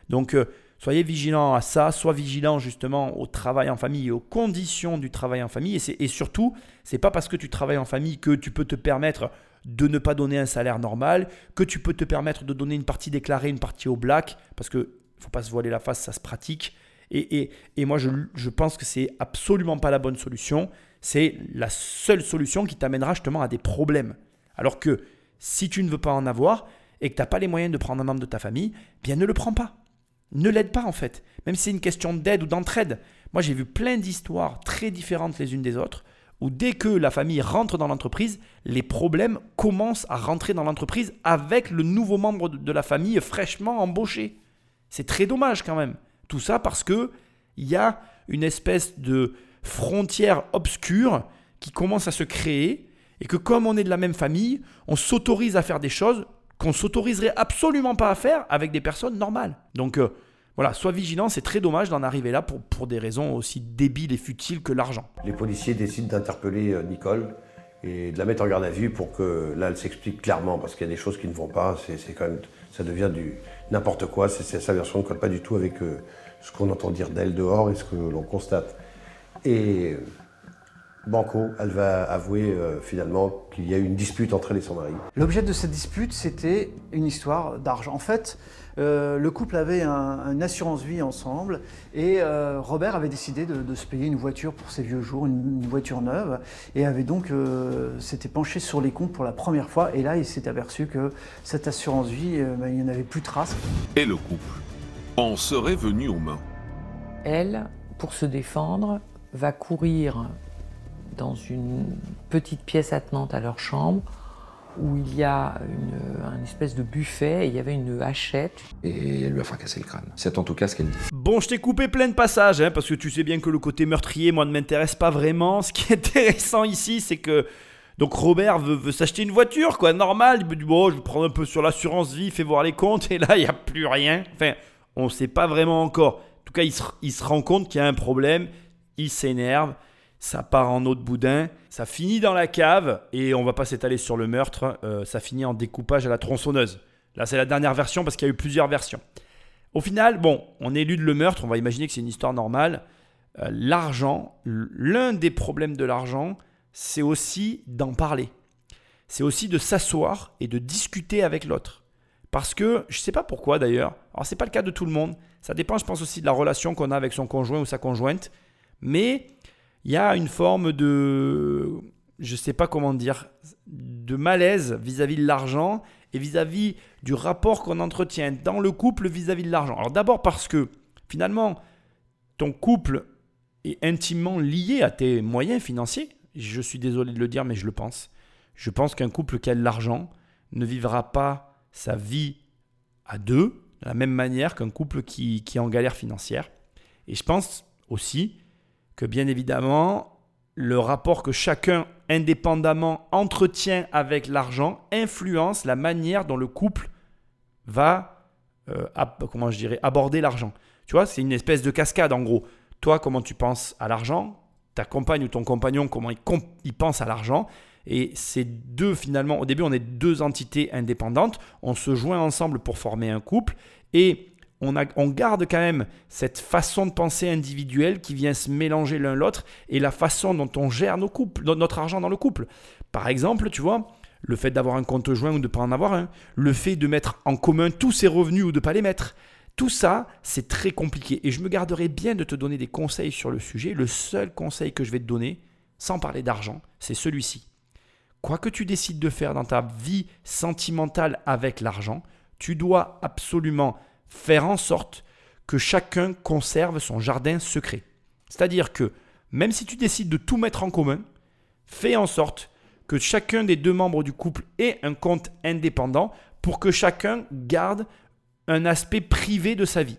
Donc euh, soyez vigilants à ça, sois vigilants justement au travail en famille et aux conditions du travail en famille. Et, et surtout, c'est pas parce que tu travailles en famille que tu peux te permettre de ne pas donner un salaire normal, que tu peux te permettre de donner une partie déclarée, une partie au black, parce que faut pas se voiler la face, ça se pratique. Et, moi, je, je, pense que c'est absolument pas la bonne solution. C'est la seule solution qui t'amènera justement à des problèmes. Alors que si tu ne veux pas en avoir et que tu n'as pas les moyens de prendre un membre de ta famille, bien ne le prends pas. Ne l'aide pas en fait. Même si c'est une question d'aide ou d'entraide. Moi, j'ai vu plein d'histoires très différentes les unes des autres où dès que la famille rentre dans l'entreprise, les problèmes commencent à rentrer dans l'entreprise avec le nouveau membre de la famille fraîchement embauché. C'est très dommage quand même. Tout ça parce que il y a une espèce de frontière obscure qui commence à se créer et que comme on est de la même famille, on s'autorise à faire des choses qu'on s'autoriserait absolument pas à faire avec des personnes normales. Donc euh, voilà, sois vigilant, c'est très dommage d'en arriver là pour, pour des raisons aussi débiles et futiles que l'argent. Les policiers décident d'interpeller euh, Nicole et de la mettre en garde à vue pour que là elle s'explique clairement parce qu'il y a des choses qui ne vont pas, c'est quand ça devient du n'importe quoi, c'est sa version ne colle pas du tout avec euh, ce qu'on entend dire d'elle dehors et ce que l'on constate. Et Banco, elle va avouer euh, finalement qu'il y a eu une dispute entre elle et son mari. L'objet de cette dispute, c'était une histoire d'argent. En fait, euh, le couple avait une assurance vie ensemble et euh, Robert avait décidé de, se payer une voiture pour ses vieux jours, une, voiture neuve, et avait donc s'était penché sur les comptes pour la première fois. Et là, il s'est aperçu que cette assurance vie, ben, il n'y en avait plus de traces. Et le couple en serait venu aux mains. Elle, pour se défendre, va courir dans une petite pièce attenante à leur chambre où il y a une, espèce de buffet et il y avait une hachette. Et elle lui a fracassé le crâne. C'est en tout cas ce qu'elle dit. Bon, je t'ai coupé plein de passages, hein, parce que tu sais bien que le côté meurtrier, moi, ne m'intéresse pas vraiment. Ce qui est (laughs) intéressant ici, c'est que donc Robert veut, s'acheter une voiture, quoi, normal. Il me dit, bon, je vais prendre un peu sur l'assurance vie, fais voir les comptes, et là, il n'y a plus rien. Enfin, on ne sait pas vraiment encore. En tout cas, il il se rend compte qu'il y a un problème, il s'énerve ça part en de boudin, ça finit dans la cave et on va pas s'étaler sur le meurtre, euh, ça finit en découpage à la tronçonneuse. Là, c'est la dernière version parce qu'il y a eu plusieurs versions. Au final, bon, on élude le meurtre, on va imaginer que c'est une histoire normale. Euh, l'argent, l'un des problèmes de l'argent, c'est aussi d'en parler. C'est aussi de s'asseoir et de discuter avec l'autre. Parce que, je ne sais pas pourquoi d'ailleurs, alors c'est pas le cas de tout le monde, ça dépend je pense aussi de la relation qu'on a avec son conjoint ou sa conjointe, mais il y a une forme de, je ne sais pas comment dire, de malaise vis-à-vis de l'argent et vis-à-vis du rapport qu'on entretient dans le couple vis-à-vis de l'argent. Alors d'abord parce que finalement, ton couple est intimement lié à tes moyens financiers. Je suis désolé de le dire, mais je le pense. Je pense qu'un couple qui a de l'argent ne vivra pas sa vie à deux de la même manière qu'un couple qui, qui est en galère financière. Et je pense aussi que bien évidemment, le rapport que chacun indépendamment entretient avec l'argent influence la manière dont le couple va euh, comment je dirais, aborder l'argent. Tu vois, c'est une espèce de cascade en gros. Toi, comment tu penses à l'argent Ta compagne ou ton compagnon, comment il, il pense à l'argent et ces deux, finalement, au début, on est deux entités indépendantes. On se joint ensemble pour former un couple. Et on, garde quand même cette façon de penser individuelle qui vient se mélanger l'un l'autre et la façon dont on gère nos couples, notre argent dans le couple. Par exemple, tu vois, le fait d'avoir un compte joint ou de ne pas en avoir un, le fait de mettre en commun tous ses revenus ou de ne pas les mettre. Tout ça, c'est très compliqué et je me garderai bien de te donner des conseils sur le sujet. Le seul conseil que je vais te donner, sans parler d'argent, c'est celui-ci. Quoi que tu décides de faire dans ta vie sentimentale avec l'argent, tu dois absolument faire en sorte que chacun conserve son jardin secret. C'est-à-dire que même si tu décides de tout mettre en commun, fais en sorte que chacun des deux membres du couple ait un compte indépendant pour que chacun garde un aspect privé de sa vie.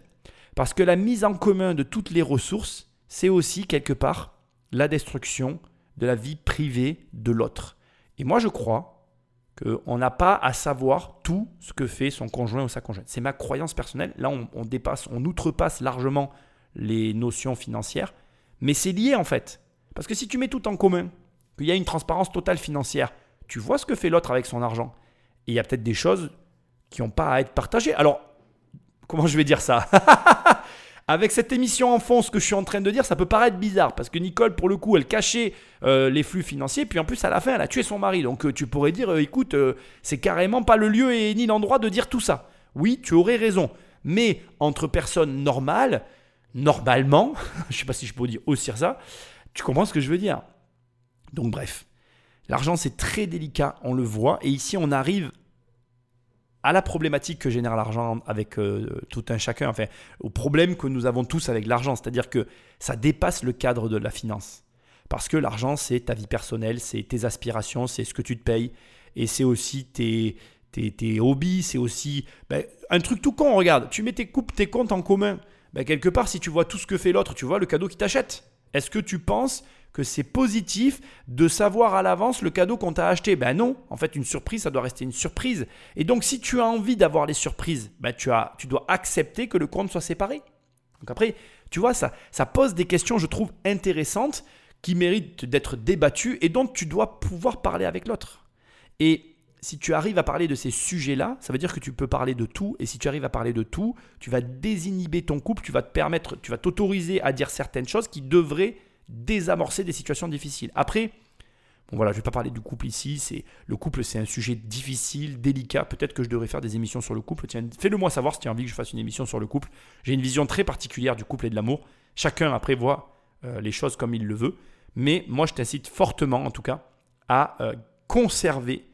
Parce que la mise en commun de toutes les ressources, c'est aussi quelque part la destruction de la vie privée de l'autre. Et moi je crois qu'on n'a pas à savoir tout ce que fait son conjoint ou sa conjointe. C'est ma croyance personnelle. Là, on, dépasse, on outrepasse largement les notions financières, mais c'est lié en fait. Parce que si tu mets tout en commun, qu'il y a une transparence totale financière, tu vois ce que fait l'autre avec son argent. Et il y a peut-être des choses qui n'ont pas à être partagées. Alors, comment je vais dire ça? (laughs) Avec cette émission en fond, ce que je suis en train de dire, ça peut paraître bizarre parce que Nicole, pour le coup, elle cachait euh, les flux financiers, puis en plus, à la fin, elle a tué son mari. Donc, euh, tu pourrais dire, euh, écoute, c'est carrément pas le lieu et ni l'endroit de dire tout ça. Oui, tu aurais raison. Mais entre personnes normales, normalement, (laughs) je sais pas si je peux dire aussi ça, tu comprends ce que je veux dire. Donc, bref. L'argent, c'est très délicat, on le voit. Et ici, on arrive à la problématique que génère l'argent avec euh, tout un chacun, enfin, au problème que nous avons tous avec l'argent. C'est-à-dire que ça dépasse le cadre de la finance. Parce que l'argent, c'est ta vie personnelle, c'est tes aspirations, c'est ce que tu te payes. Et c'est aussi tes, tes, hobbies, c'est aussi ben, un truc tout con. Regarde, tu mets tes coupes, tes comptes en commun. Ben, quelque part, si tu vois tout ce que fait l'autre, tu vois le cadeau qu'il t'achète. Est-ce que tu penses que c'est positif de savoir à l'avance le cadeau qu'on t'a acheté. Ben non, en fait, une surprise, ça doit rester une surprise. Et donc, si tu as envie d'avoir les surprises, ben tu, as, tu dois accepter que le compte soit séparé. Donc après, tu vois, ça, ça pose des questions, je trouve, intéressantes, qui méritent d'être débattues et dont tu dois pouvoir parler avec l'autre. Et si tu arrives à parler de ces sujets-là, ça veut dire que tu peux parler de tout. Et si tu arrives à parler de tout, tu vas désinhiber ton couple, tu vas te permettre, tu vas t'autoriser à dire certaines choses qui devraient désamorcer des situations difficiles. Après, bon voilà, je vais pas parler du couple ici. C'est le couple, c'est un sujet difficile, délicat. Peut-être que je devrais faire des émissions sur le couple. Tiens, fais-le moi savoir si tu as envie que je fasse une émission sur le couple. J'ai une vision très particulière du couple et de l'amour. Chacun après voit euh, les choses comme il le veut. Mais moi, je t'incite fortement, en tout cas, à euh, conserver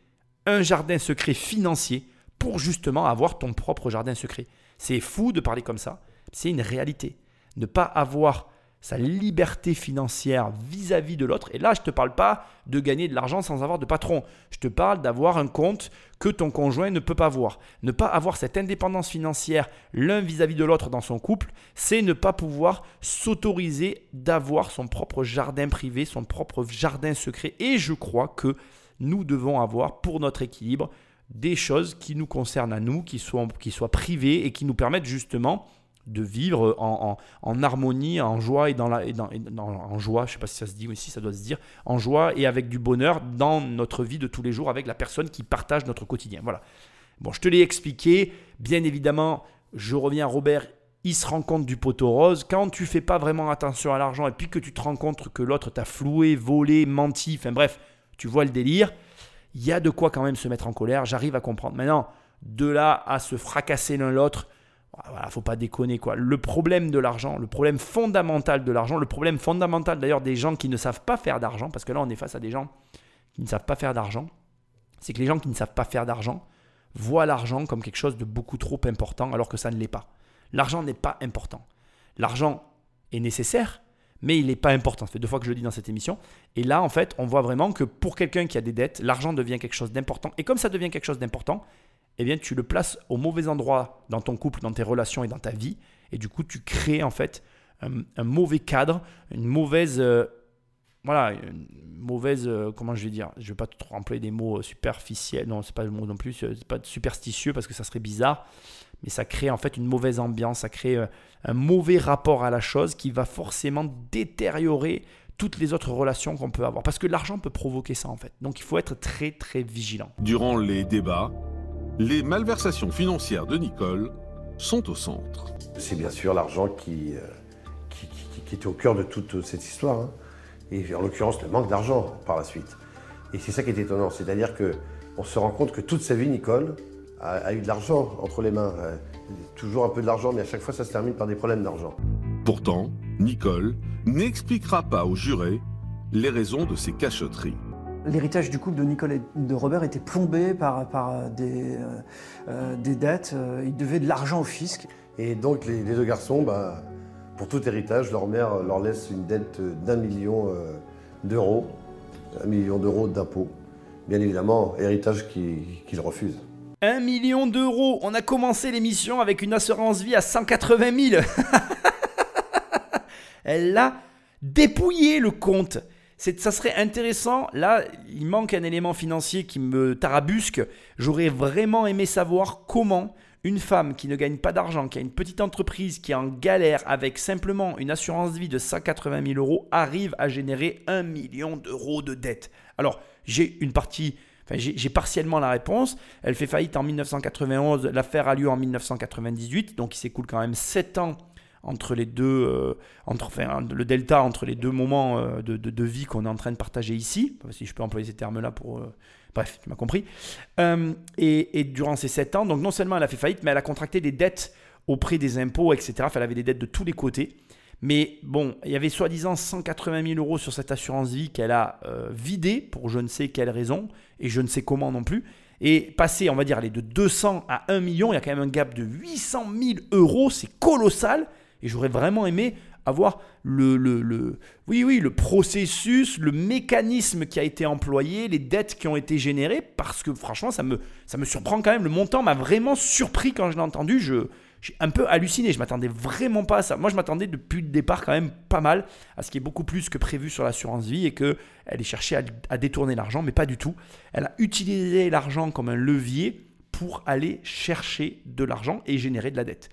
un jardin secret financier pour justement avoir ton propre jardin secret. C'est fou de parler comme ça. C'est une réalité. Ne pas avoir sa liberté financière vis-à-vis de l'autre. Et là, je ne te parle pas de gagner de l'argent sans avoir de patron. Je te parle d'avoir un compte que ton conjoint ne peut pas voir. Ne pas avoir cette indépendance financière l'un vis-à-vis de l'autre dans son couple, c'est ne pas pouvoir s'autoriser d'avoir son propre jardin privé, son propre jardin secret. Et je crois que nous devons avoir pour notre équilibre des choses qui nous concernent à nous, qui soient, qui soient privées et qui nous permettent justement de vivre en, harmonie, en joie et dans la, dans, en joie, je sais pas si ça se dit ou si ça doit se dire, en joie et avec du bonheur dans notre vie de tous les jours avec la personne qui partage notre quotidien. Voilà. Bon, je te l'ai expliqué. Bien évidemment, je reviens à Robert. Il se rend compte du poteau rose. Quand tu fais pas vraiment attention à l'argent et puis que tu te rends compte que l'autre t'a floué, volé, menti, enfin bref, tu vois le délire. Il y a de quoi quand même se mettre en colère. J'arrive à comprendre. Maintenant, de là à se fracasser l'un l'autre, voilà, faut pas déconner quoi. Le problème de l'argent, le problème fondamental de l'argent, le problème fondamental d'ailleurs des gens qui ne savent pas faire d'argent, parce que là on est face à des gens qui ne savent pas faire d'argent, c'est que les gens qui ne savent pas faire d'argent voient l'argent comme quelque chose de beaucoup trop important alors que ça ne l'est pas. L'argent n'est pas important. L'argent est nécessaire, mais il n'est pas important. Ça deux fois que je le dis dans cette émission. Et là, en fait, on voit vraiment que pour quelqu'un qui a des dettes, l'argent devient quelque chose d'important. Et comme ça devient quelque chose d'important, eh bien, tu le places au mauvais endroit dans ton couple, dans tes relations et dans ta vie. Et du coup, tu crées en fait un, mauvais cadre, une mauvaise. Euh, voilà, une mauvaise. Euh, comment je vais dire? Je ne vais pas trop employer des mots superficiels. Non, c'est pas le mot non plus. C'est pas superstitieux parce que ça serait bizarre. Mais ça crée en fait une mauvaise ambiance. Ça crée euh, un mauvais rapport à la chose qui va forcément détériorer toutes les autres relations qu'on peut avoir. Parce que l'argent peut provoquer ça en fait. Donc il faut être très très vigilant. Durant les débats, les malversations financières de Nicole sont au centre. C'est bien sûr l'argent qui, euh, qui, était au cœur de toute cette histoire. Hein. Et en l'occurrence, le manque d'argent par la suite. Et c'est ça qui est étonnant, c'est-à-dire qu'on se rend compte que toute sa vie, Nicole a, eu de l'argent entre les mains. Euh, toujours un peu de l'argent, mais à chaque fois, ça se termine par des problèmes d'argent. Pourtant, Nicole n'expliquera pas aux jurés les raisons de ces cachotteries. L'héritage du couple de Nicole et de Robert était plombé par, par des, euh, euh, des dettes. Ils devaient de l'argent au fisc. Et donc les, deux garçons, bah, pour tout héritage, leur mère leur laisse une dette d'un million euh, d'euros, un million d'euros d'impôts. Bien évidemment, héritage qu'ils refusent. Un million d'euros On a commencé l'émission avec une assurance vie à 180 000 (laughs) Elle l'a dépouillé le compte ça serait intéressant. Là, il manque un élément financier qui me tarabusque. J'aurais vraiment aimé savoir comment une femme qui ne gagne pas d'argent, qui a une petite entreprise, qui est en galère avec simplement une assurance vie de 180 000 euros, arrive à générer 1 million d'euros de dette. Alors, j'ai une partie Enfin, j'ai partiellement la réponse. Elle fait faillite en 1991, l'affaire a lieu en 1998, donc il s'écoule quand même 7 ans entre les deux, euh, entre, enfin, le delta entre les deux moments euh, de, de, vie qu'on est en train de partager ici, si je peux employer ces termes-là pour... Euh, bref, tu m'as compris. Et, et, durant ces 7 ans, donc non seulement elle a fait faillite, mais elle a contracté des dettes auprès des impôts, etc. Elle avait des dettes de tous les côtés. Mais bon, il y avait soi-disant 180 000 euros sur cette assurance vie qu'elle a vidée pour je ne sais quelle raison, et je ne sais comment non plus. Et passer, on va dire, aller de 200 à 1 million, il y a quand même un gap de 800 000 euros, c'est colossal. Et j'aurais vraiment aimé avoir le, le, le, oui, oui, le processus, le mécanisme qui a été employé, les dettes qui ont été générées, parce que franchement, ça me, ça me surprend quand même. Le montant m'a vraiment surpris quand je l'ai entendu. Je, j'ai un peu halluciné. Je m'attendais vraiment pas à ça. Moi, je m'attendais depuis le départ quand même pas mal à ce qui est beaucoup plus que prévu sur l'assurance vie et qu'elle ait cherché à, à détourner l'argent, mais pas du tout. Elle a utilisé l'argent comme un levier pour aller chercher de l'argent et générer de la dette.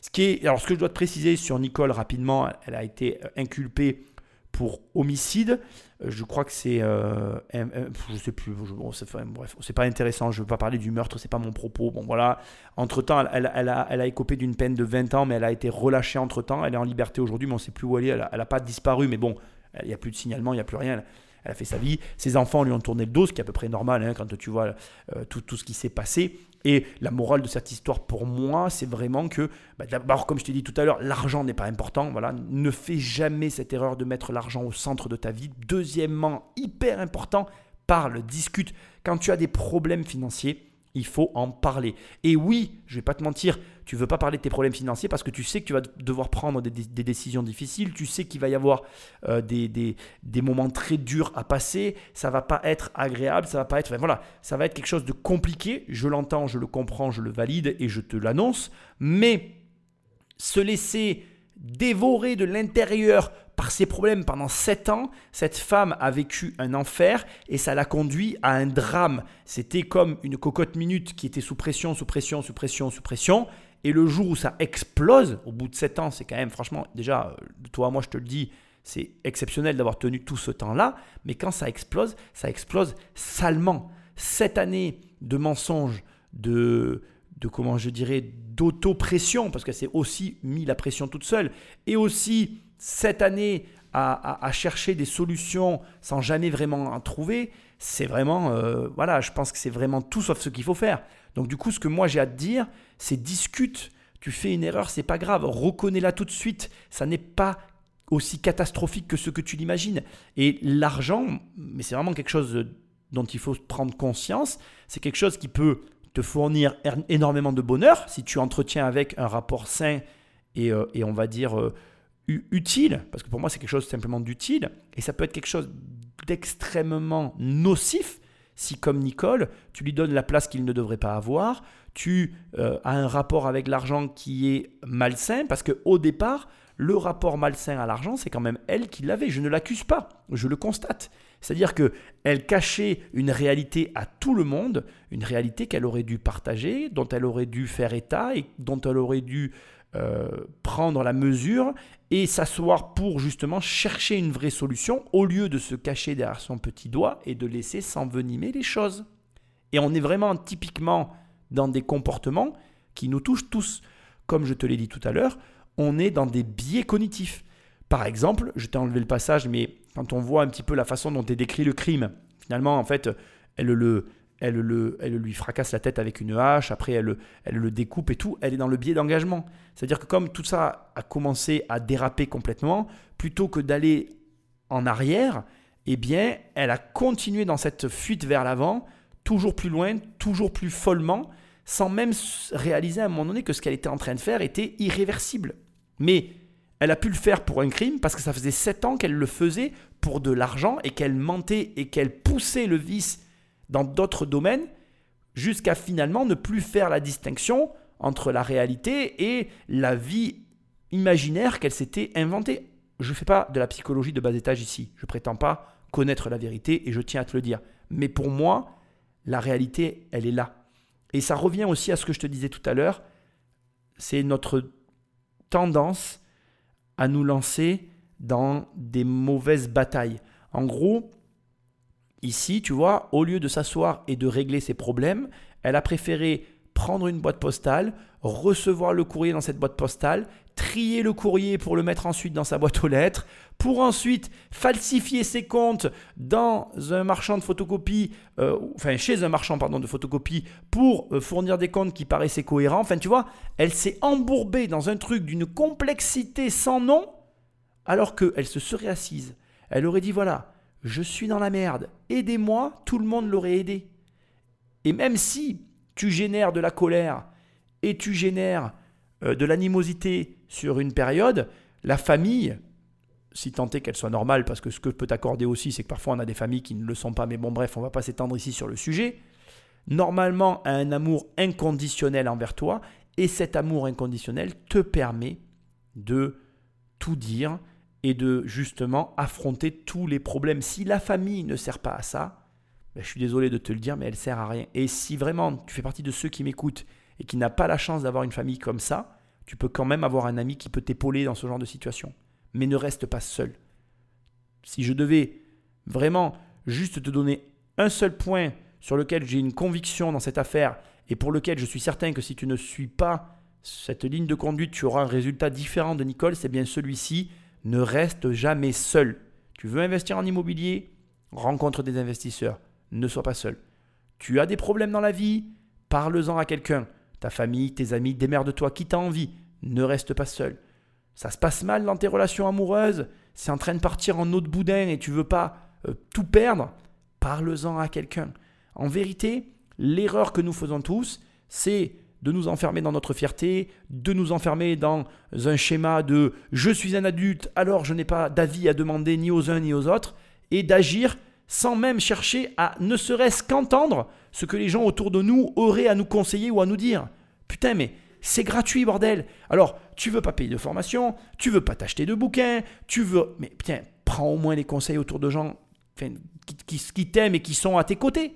Ce alors ce que je dois te préciser sur Nicole rapidement, elle a été euh, inculpée pour homicide. Euh, je crois que c'est, euh, je sais plus, bon, c'est, bref, c'est pas intéressant. Je veux pas parler du meurtre, c'est pas mon propos. Bon voilà. Entre temps, elle, a, elle a écopé d'une peine de 20 ans, mais elle a été relâchée entre temps. Elle est en liberté aujourd'hui, mais on sait plus où elle est. Elle a, pas disparu, mais bon, il n'y a plus de signalement, il n'y a plus rien. Elle a fait sa vie. Ses enfants lui ont tourné le dos, ce qui est à peu près normal hein, quand tu vois tout, tout ce qui s'est passé. Et la morale de cette histoire pour moi, c'est vraiment que, bah, d'abord, comme je t'ai dit tout à l'heure, l'argent n'est pas important. Voilà, ne fais jamais cette erreur de mettre l'argent au centre de ta vie. Deuxièmement, hyper important, parle, discute. Quand tu as des problèmes financiers, il faut en parler. Et oui, je vais pas te mentir, tu veux pas parler de tes problèmes financiers parce que tu sais que tu vas devoir prendre des, décisions difficiles, tu sais qu'il va y avoir euh, des, des, des, moments très durs à passer, ça va pas être agréable, ça va pas être, voilà, ça va être quelque chose de compliqué. Je l'entends, je le comprends, je le valide et je te l'annonce, mais se laisser dévorer de l'intérieur par ses problèmes pendant 7 ans, cette femme a vécu un enfer et ça l'a conduit à un drame. C'était comme une cocotte minute qui était sous pression, sous pression, sous pression, sous pression. Et le jour où ça explose, au bout de 7 ans, c'est quand même, franchement, déjà, euh, toi, moi, je te le dis, c'est exceptionnel d'avoir tenu tout ce temps-là. Mais quand ça explose, ça explose salement. Cette année de mensonges, de, de comment je dirais, d'auto-pression, parce qu'elle s'est aussi mis la pression toute seule, et aussi cette année à, chercher des solutions sans jamais vraiment en trouver, c'est vraiment, euh, voilà, je pense que c'est vraiment tout sauf ce qu'il faut faire. Donc du coup, ce que moi j'ai à te dire, c'est discute. Tu fais une erreur, c'est pas grave, reconnais-la tout de suite. Ça n'est pas aussi catastrophique que ce que tu l'imagines. Et l'argent, mais c'est vraiment quelque chose dont il faut prendre conscience. C'est quelque chose qui peut te fournir énormément de bonheur si tu entretiens avec un rapport sain et, euh, on va dire euh, utile, parce que pour moi c'est quelque chose simplement d'utile, et ça peut être quelque chose d'extrêmement nocif si comme Nicole, tu lui donnes la place qu'il ne devrait pas avoir, tu euh, as un rapport avec l'argent qui est malsain, parce qu'au départ, le rapport malsain à l'argent, c'est quand même elle qui l'avait. Je ne l'accuse pas, je le constate. C'est-à-dire que elle cachait une réalité à tout le monde, une réalité qu'elle aurait dû partager, dont elle aurait dû faire état et dont elle aurait dû euh, prendre la mesure et s'asseoir pour justement chercher une vraie solution au lieu de se cacher derrière son petit doigt et de laisser s'envenimer les choses. Et on est vraiment typiquement dans des comportements qui nous touchent tous. Comme je te l'ai dit tout à l'heure, on est dans des biais cognitifs. Par exemple, je t'ai enlevé le passage, mais quand on voit un petit peu la façon dont est décrit le crime, finalement, en fait, elle le, elle, le, elle lui fracasse la tête avec une hache, après elle, elle le découpe et tout, elle est dans le biais d'engagement. C'est-à-dire que comme tout ça a commencé à déraper complètement, plutôt que d'aller en arrière, eh bien, elle a continué dans cette fuite vers l'avant, toujours plus loin, toujours plus follement, sans même réaliser à un moment donné que ce qu'elle était en train de faire était irréversible. Mais elle a pu le faire pour un crime parce que ça faisait sept ans qu'elle le faisait pour de l'argent et qu'elle mentait et qu'elle poussait le vice dans d'autres domaines jusqu'à finalement ne plus faire la distinction entre la réalité et la vie imaginaire qu'elle s'était inventée. je ne fais pas de la psychologie de bas étage ici. Je prétends pas connaître la vérité et je tiens à te le dire. Mais pour moi, la réalité, elle est là. Et ça revient aussi à ce que je te disais tout à l'heure. C'est notre tendance à nous lancer dans des mauvaises batailles. En gros, ici, tu vois, au lieu de s'asseoir et de régler ses problèmes, elle a préféré prendre une boîte postale, recevoir le courrier dans cette boîte postale, trier le courrier pour le mettre ensuite dans sa boîte aux lettres, pour ensuite falsifier ses comptes dans un marchand de photocopie, euh, enfin chez un marchand pardon de photocopie, pour euh, fournir des comptes qui paraissaient cohérents. Enfin, tu vois, elle s'est embourbée dans un truc d'une complexité sans nom, alors qu'elle se serait assise. Elle aurait dit voilà, je suis dans la merde, aidez-moi, tout le monde l'aurait aidé. Et même si tu génères de la colère et tu génères euh, de l'animosité sur une période, la famille, si tant est qu'elle soit normale, parce que ce que peut t'accorder aussi, c'est que parfois on a des familles qui ne le sont pas, mais bon bref, on va pas s'étendre ici sur le sujet, normalement un amour inconditionnel envers toi, et cet amour inconditionnel te permet de tout dire et de justement affronter tous les problèmes. Si la famille ne sert pas à ça, ben, je suis désolé de te le dire, mais elle sert à rien. Et si vraiment tu fais partie de ceux qui m'écoutent et qui n'a pas la chance d'avoir une famille comme ça, tu peux quand même avoir un ami qui peut t'épauler dans ce genre de situation. Mais ne reste pas seul. Si je devais vraiment juste te donner un seul point sur lequel j'ai une conviction dans cette affaire et pour lequel je suis certain que si tu ne suis pas cette ligne de conduite, tu auras un résultat différent de Nicole, c'est bien celui-ci. Ne reste jamais seul. Tu veux investir en immobilier Rencontre des investisseurs ne sois pas seul. Tu as des problèmes dans la vie Parle-en à quelqu'un. Ta famille, tes amis, démerde-toi qui t'a envie. Ne reste pas seul. Ça se passe mal dans tes relations amoureuses, c'est en train de partir en eau de boudin et tu veux pas euh, tout perdre. Parle-en à quelqu'un. En vérité, l'erreur que nous faisons tous, c'est de nous enfermer dans notre fierté, de nous enfermer dans un schéma de je suis un adulte, alors je n'ai pas d'avis à demander ni aux uns ni aux autres, et d'agir sans même chercher à ne serait-ce qu'entendre ce que les gens autour de nous auraient à nous conseiller ou à nous dire. Putain, mais c'est gratuit, bordel. Alors, tu veux pas payer de formation, tu veux pas t'acheter de bouquins, tu veux. Mais putain, prends au moins les conseils autour de gens qui, qui t'aiment et qui sont à tes côtés.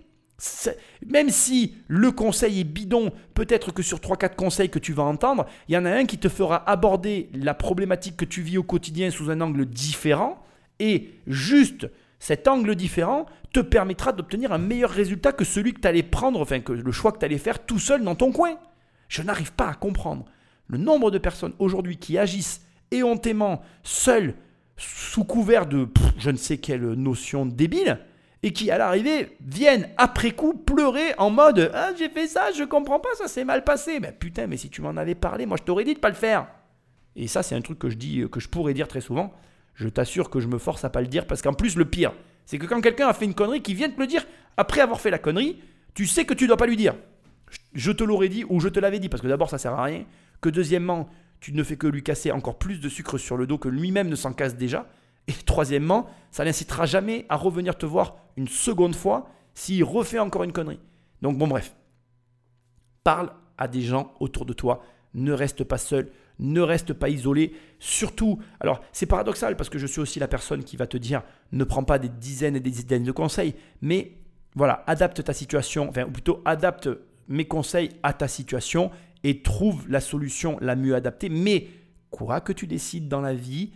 Même si le conseil est bidon, peut-être que sur 3-4 conseils que tu vas entendre, il y en a un qui te fera aborder la problématique que tu vis au quotidien sous un angle différent et juste cet angle différent te permettra d'obtenir un meilleur résultat que celui que tu allais prendre, enfin que le choix que tu allais faire tout seul dans ton coin. Je n'arrive pas à comprendre le nombre de personnes aujourd'hui qui agissent éhontément seules sous couvert de je ne sais quelle notion débile et qui à l'arrivée viennent après coup pleurer en mode ah j'ai fait ça je comprends pas ça s'est mal passé mais putain mais si tu m'en avais parlé moi je t'aurais dit de pas le faire et ça c'est un truc que je dis que je pourrais dire très souvent je t'assure que je me force à pas le dire parce qu'en plus, le pire, c'est que quand quelqu'un a fait une connerie, qui vient te le dire après avoir fait la connerie, tu sais que tu dois pas lui dire. Je te l'aurais dit ou je te l'avais dit parce que d'abord ça sert à rien. Que deuxièmement, tu ne fais que lui casser encore plus de sucre sur le dos que lui-même ne s'en casse déjà. Et troisièmement, ça n'incitera jamais à revenir te voir une seconde fois s'il refait encore une connerie. Donc bon bref, parle à des gens autour de toi, ne reste pas seul, ne reste pas isolé. Surtout, alors c'est paradoxal parce que je suis aussi la personne qui va te dire ne prends pas des dizaines et des dizaines de conseils, mais voilà, adapte ta situation, enfin, ou plutôt adapte mes conseils à ta situation et trouve la solution la mieux adaptée. Mais quoi que tu décides dans la vie,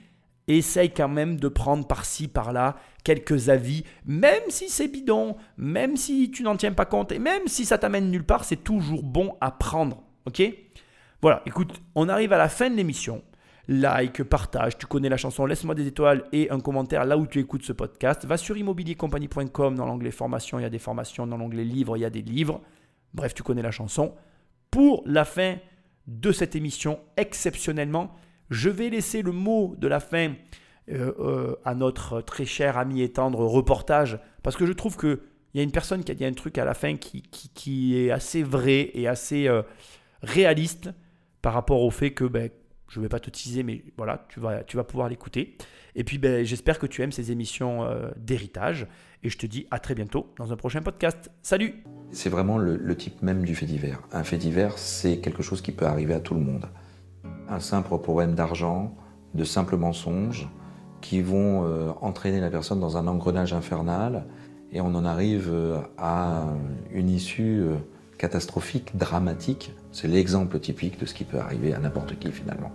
essaye quand même de prendre par-ci, par-là quelques avis, même si c'est bidon, même si tu n'en tiens pas compte, et même si ça t'amène nulle part, c'est toujours bon à prendre. Ok? Voilà, écoute, on arrive à la fin de l'émission. Like, partage, tu connais la chanson, laisse-moi des étoiles et un commentaire là où tu écoutes ce podcast. Va sur immobiliercompagnie.com dans l'onglet formation, il y a des formations, dans l'onglet livres, il y a des livres. Bref, tu connais la chanson. Pour la fin de cette émission, exceptionnellement, je vais laisser le mot de la fin euh, euh, à notre très cher ami et tendre reportage parce que je trouve qu'il y a une personne qui a dit un truc à la fin qui, est assez vrai et assez euh, réaliste par rapport au fait que ben, je ne vais pas te teaser, mais voilà, tu vas, tu vas pouvoir l'écouter. Et puis ben, j'espère que tu aimes ces émissions d'héritage. Et je te dis à très bientôt dans un prochain podcast. Salut C'est vraiment le, type même du fait divers. Un fait divers, c'est quelque chose qui peut arriver à tout le monde. Un simple problème d'argent, de simples mensonges, qui vont euh, entraîner la personne dans un engrenage infernal et on en arrive euh, à une issue euh, catastrophique, dramatique. C'est l'exemple typique de ce qui peut arriver à n'importe qui finalement.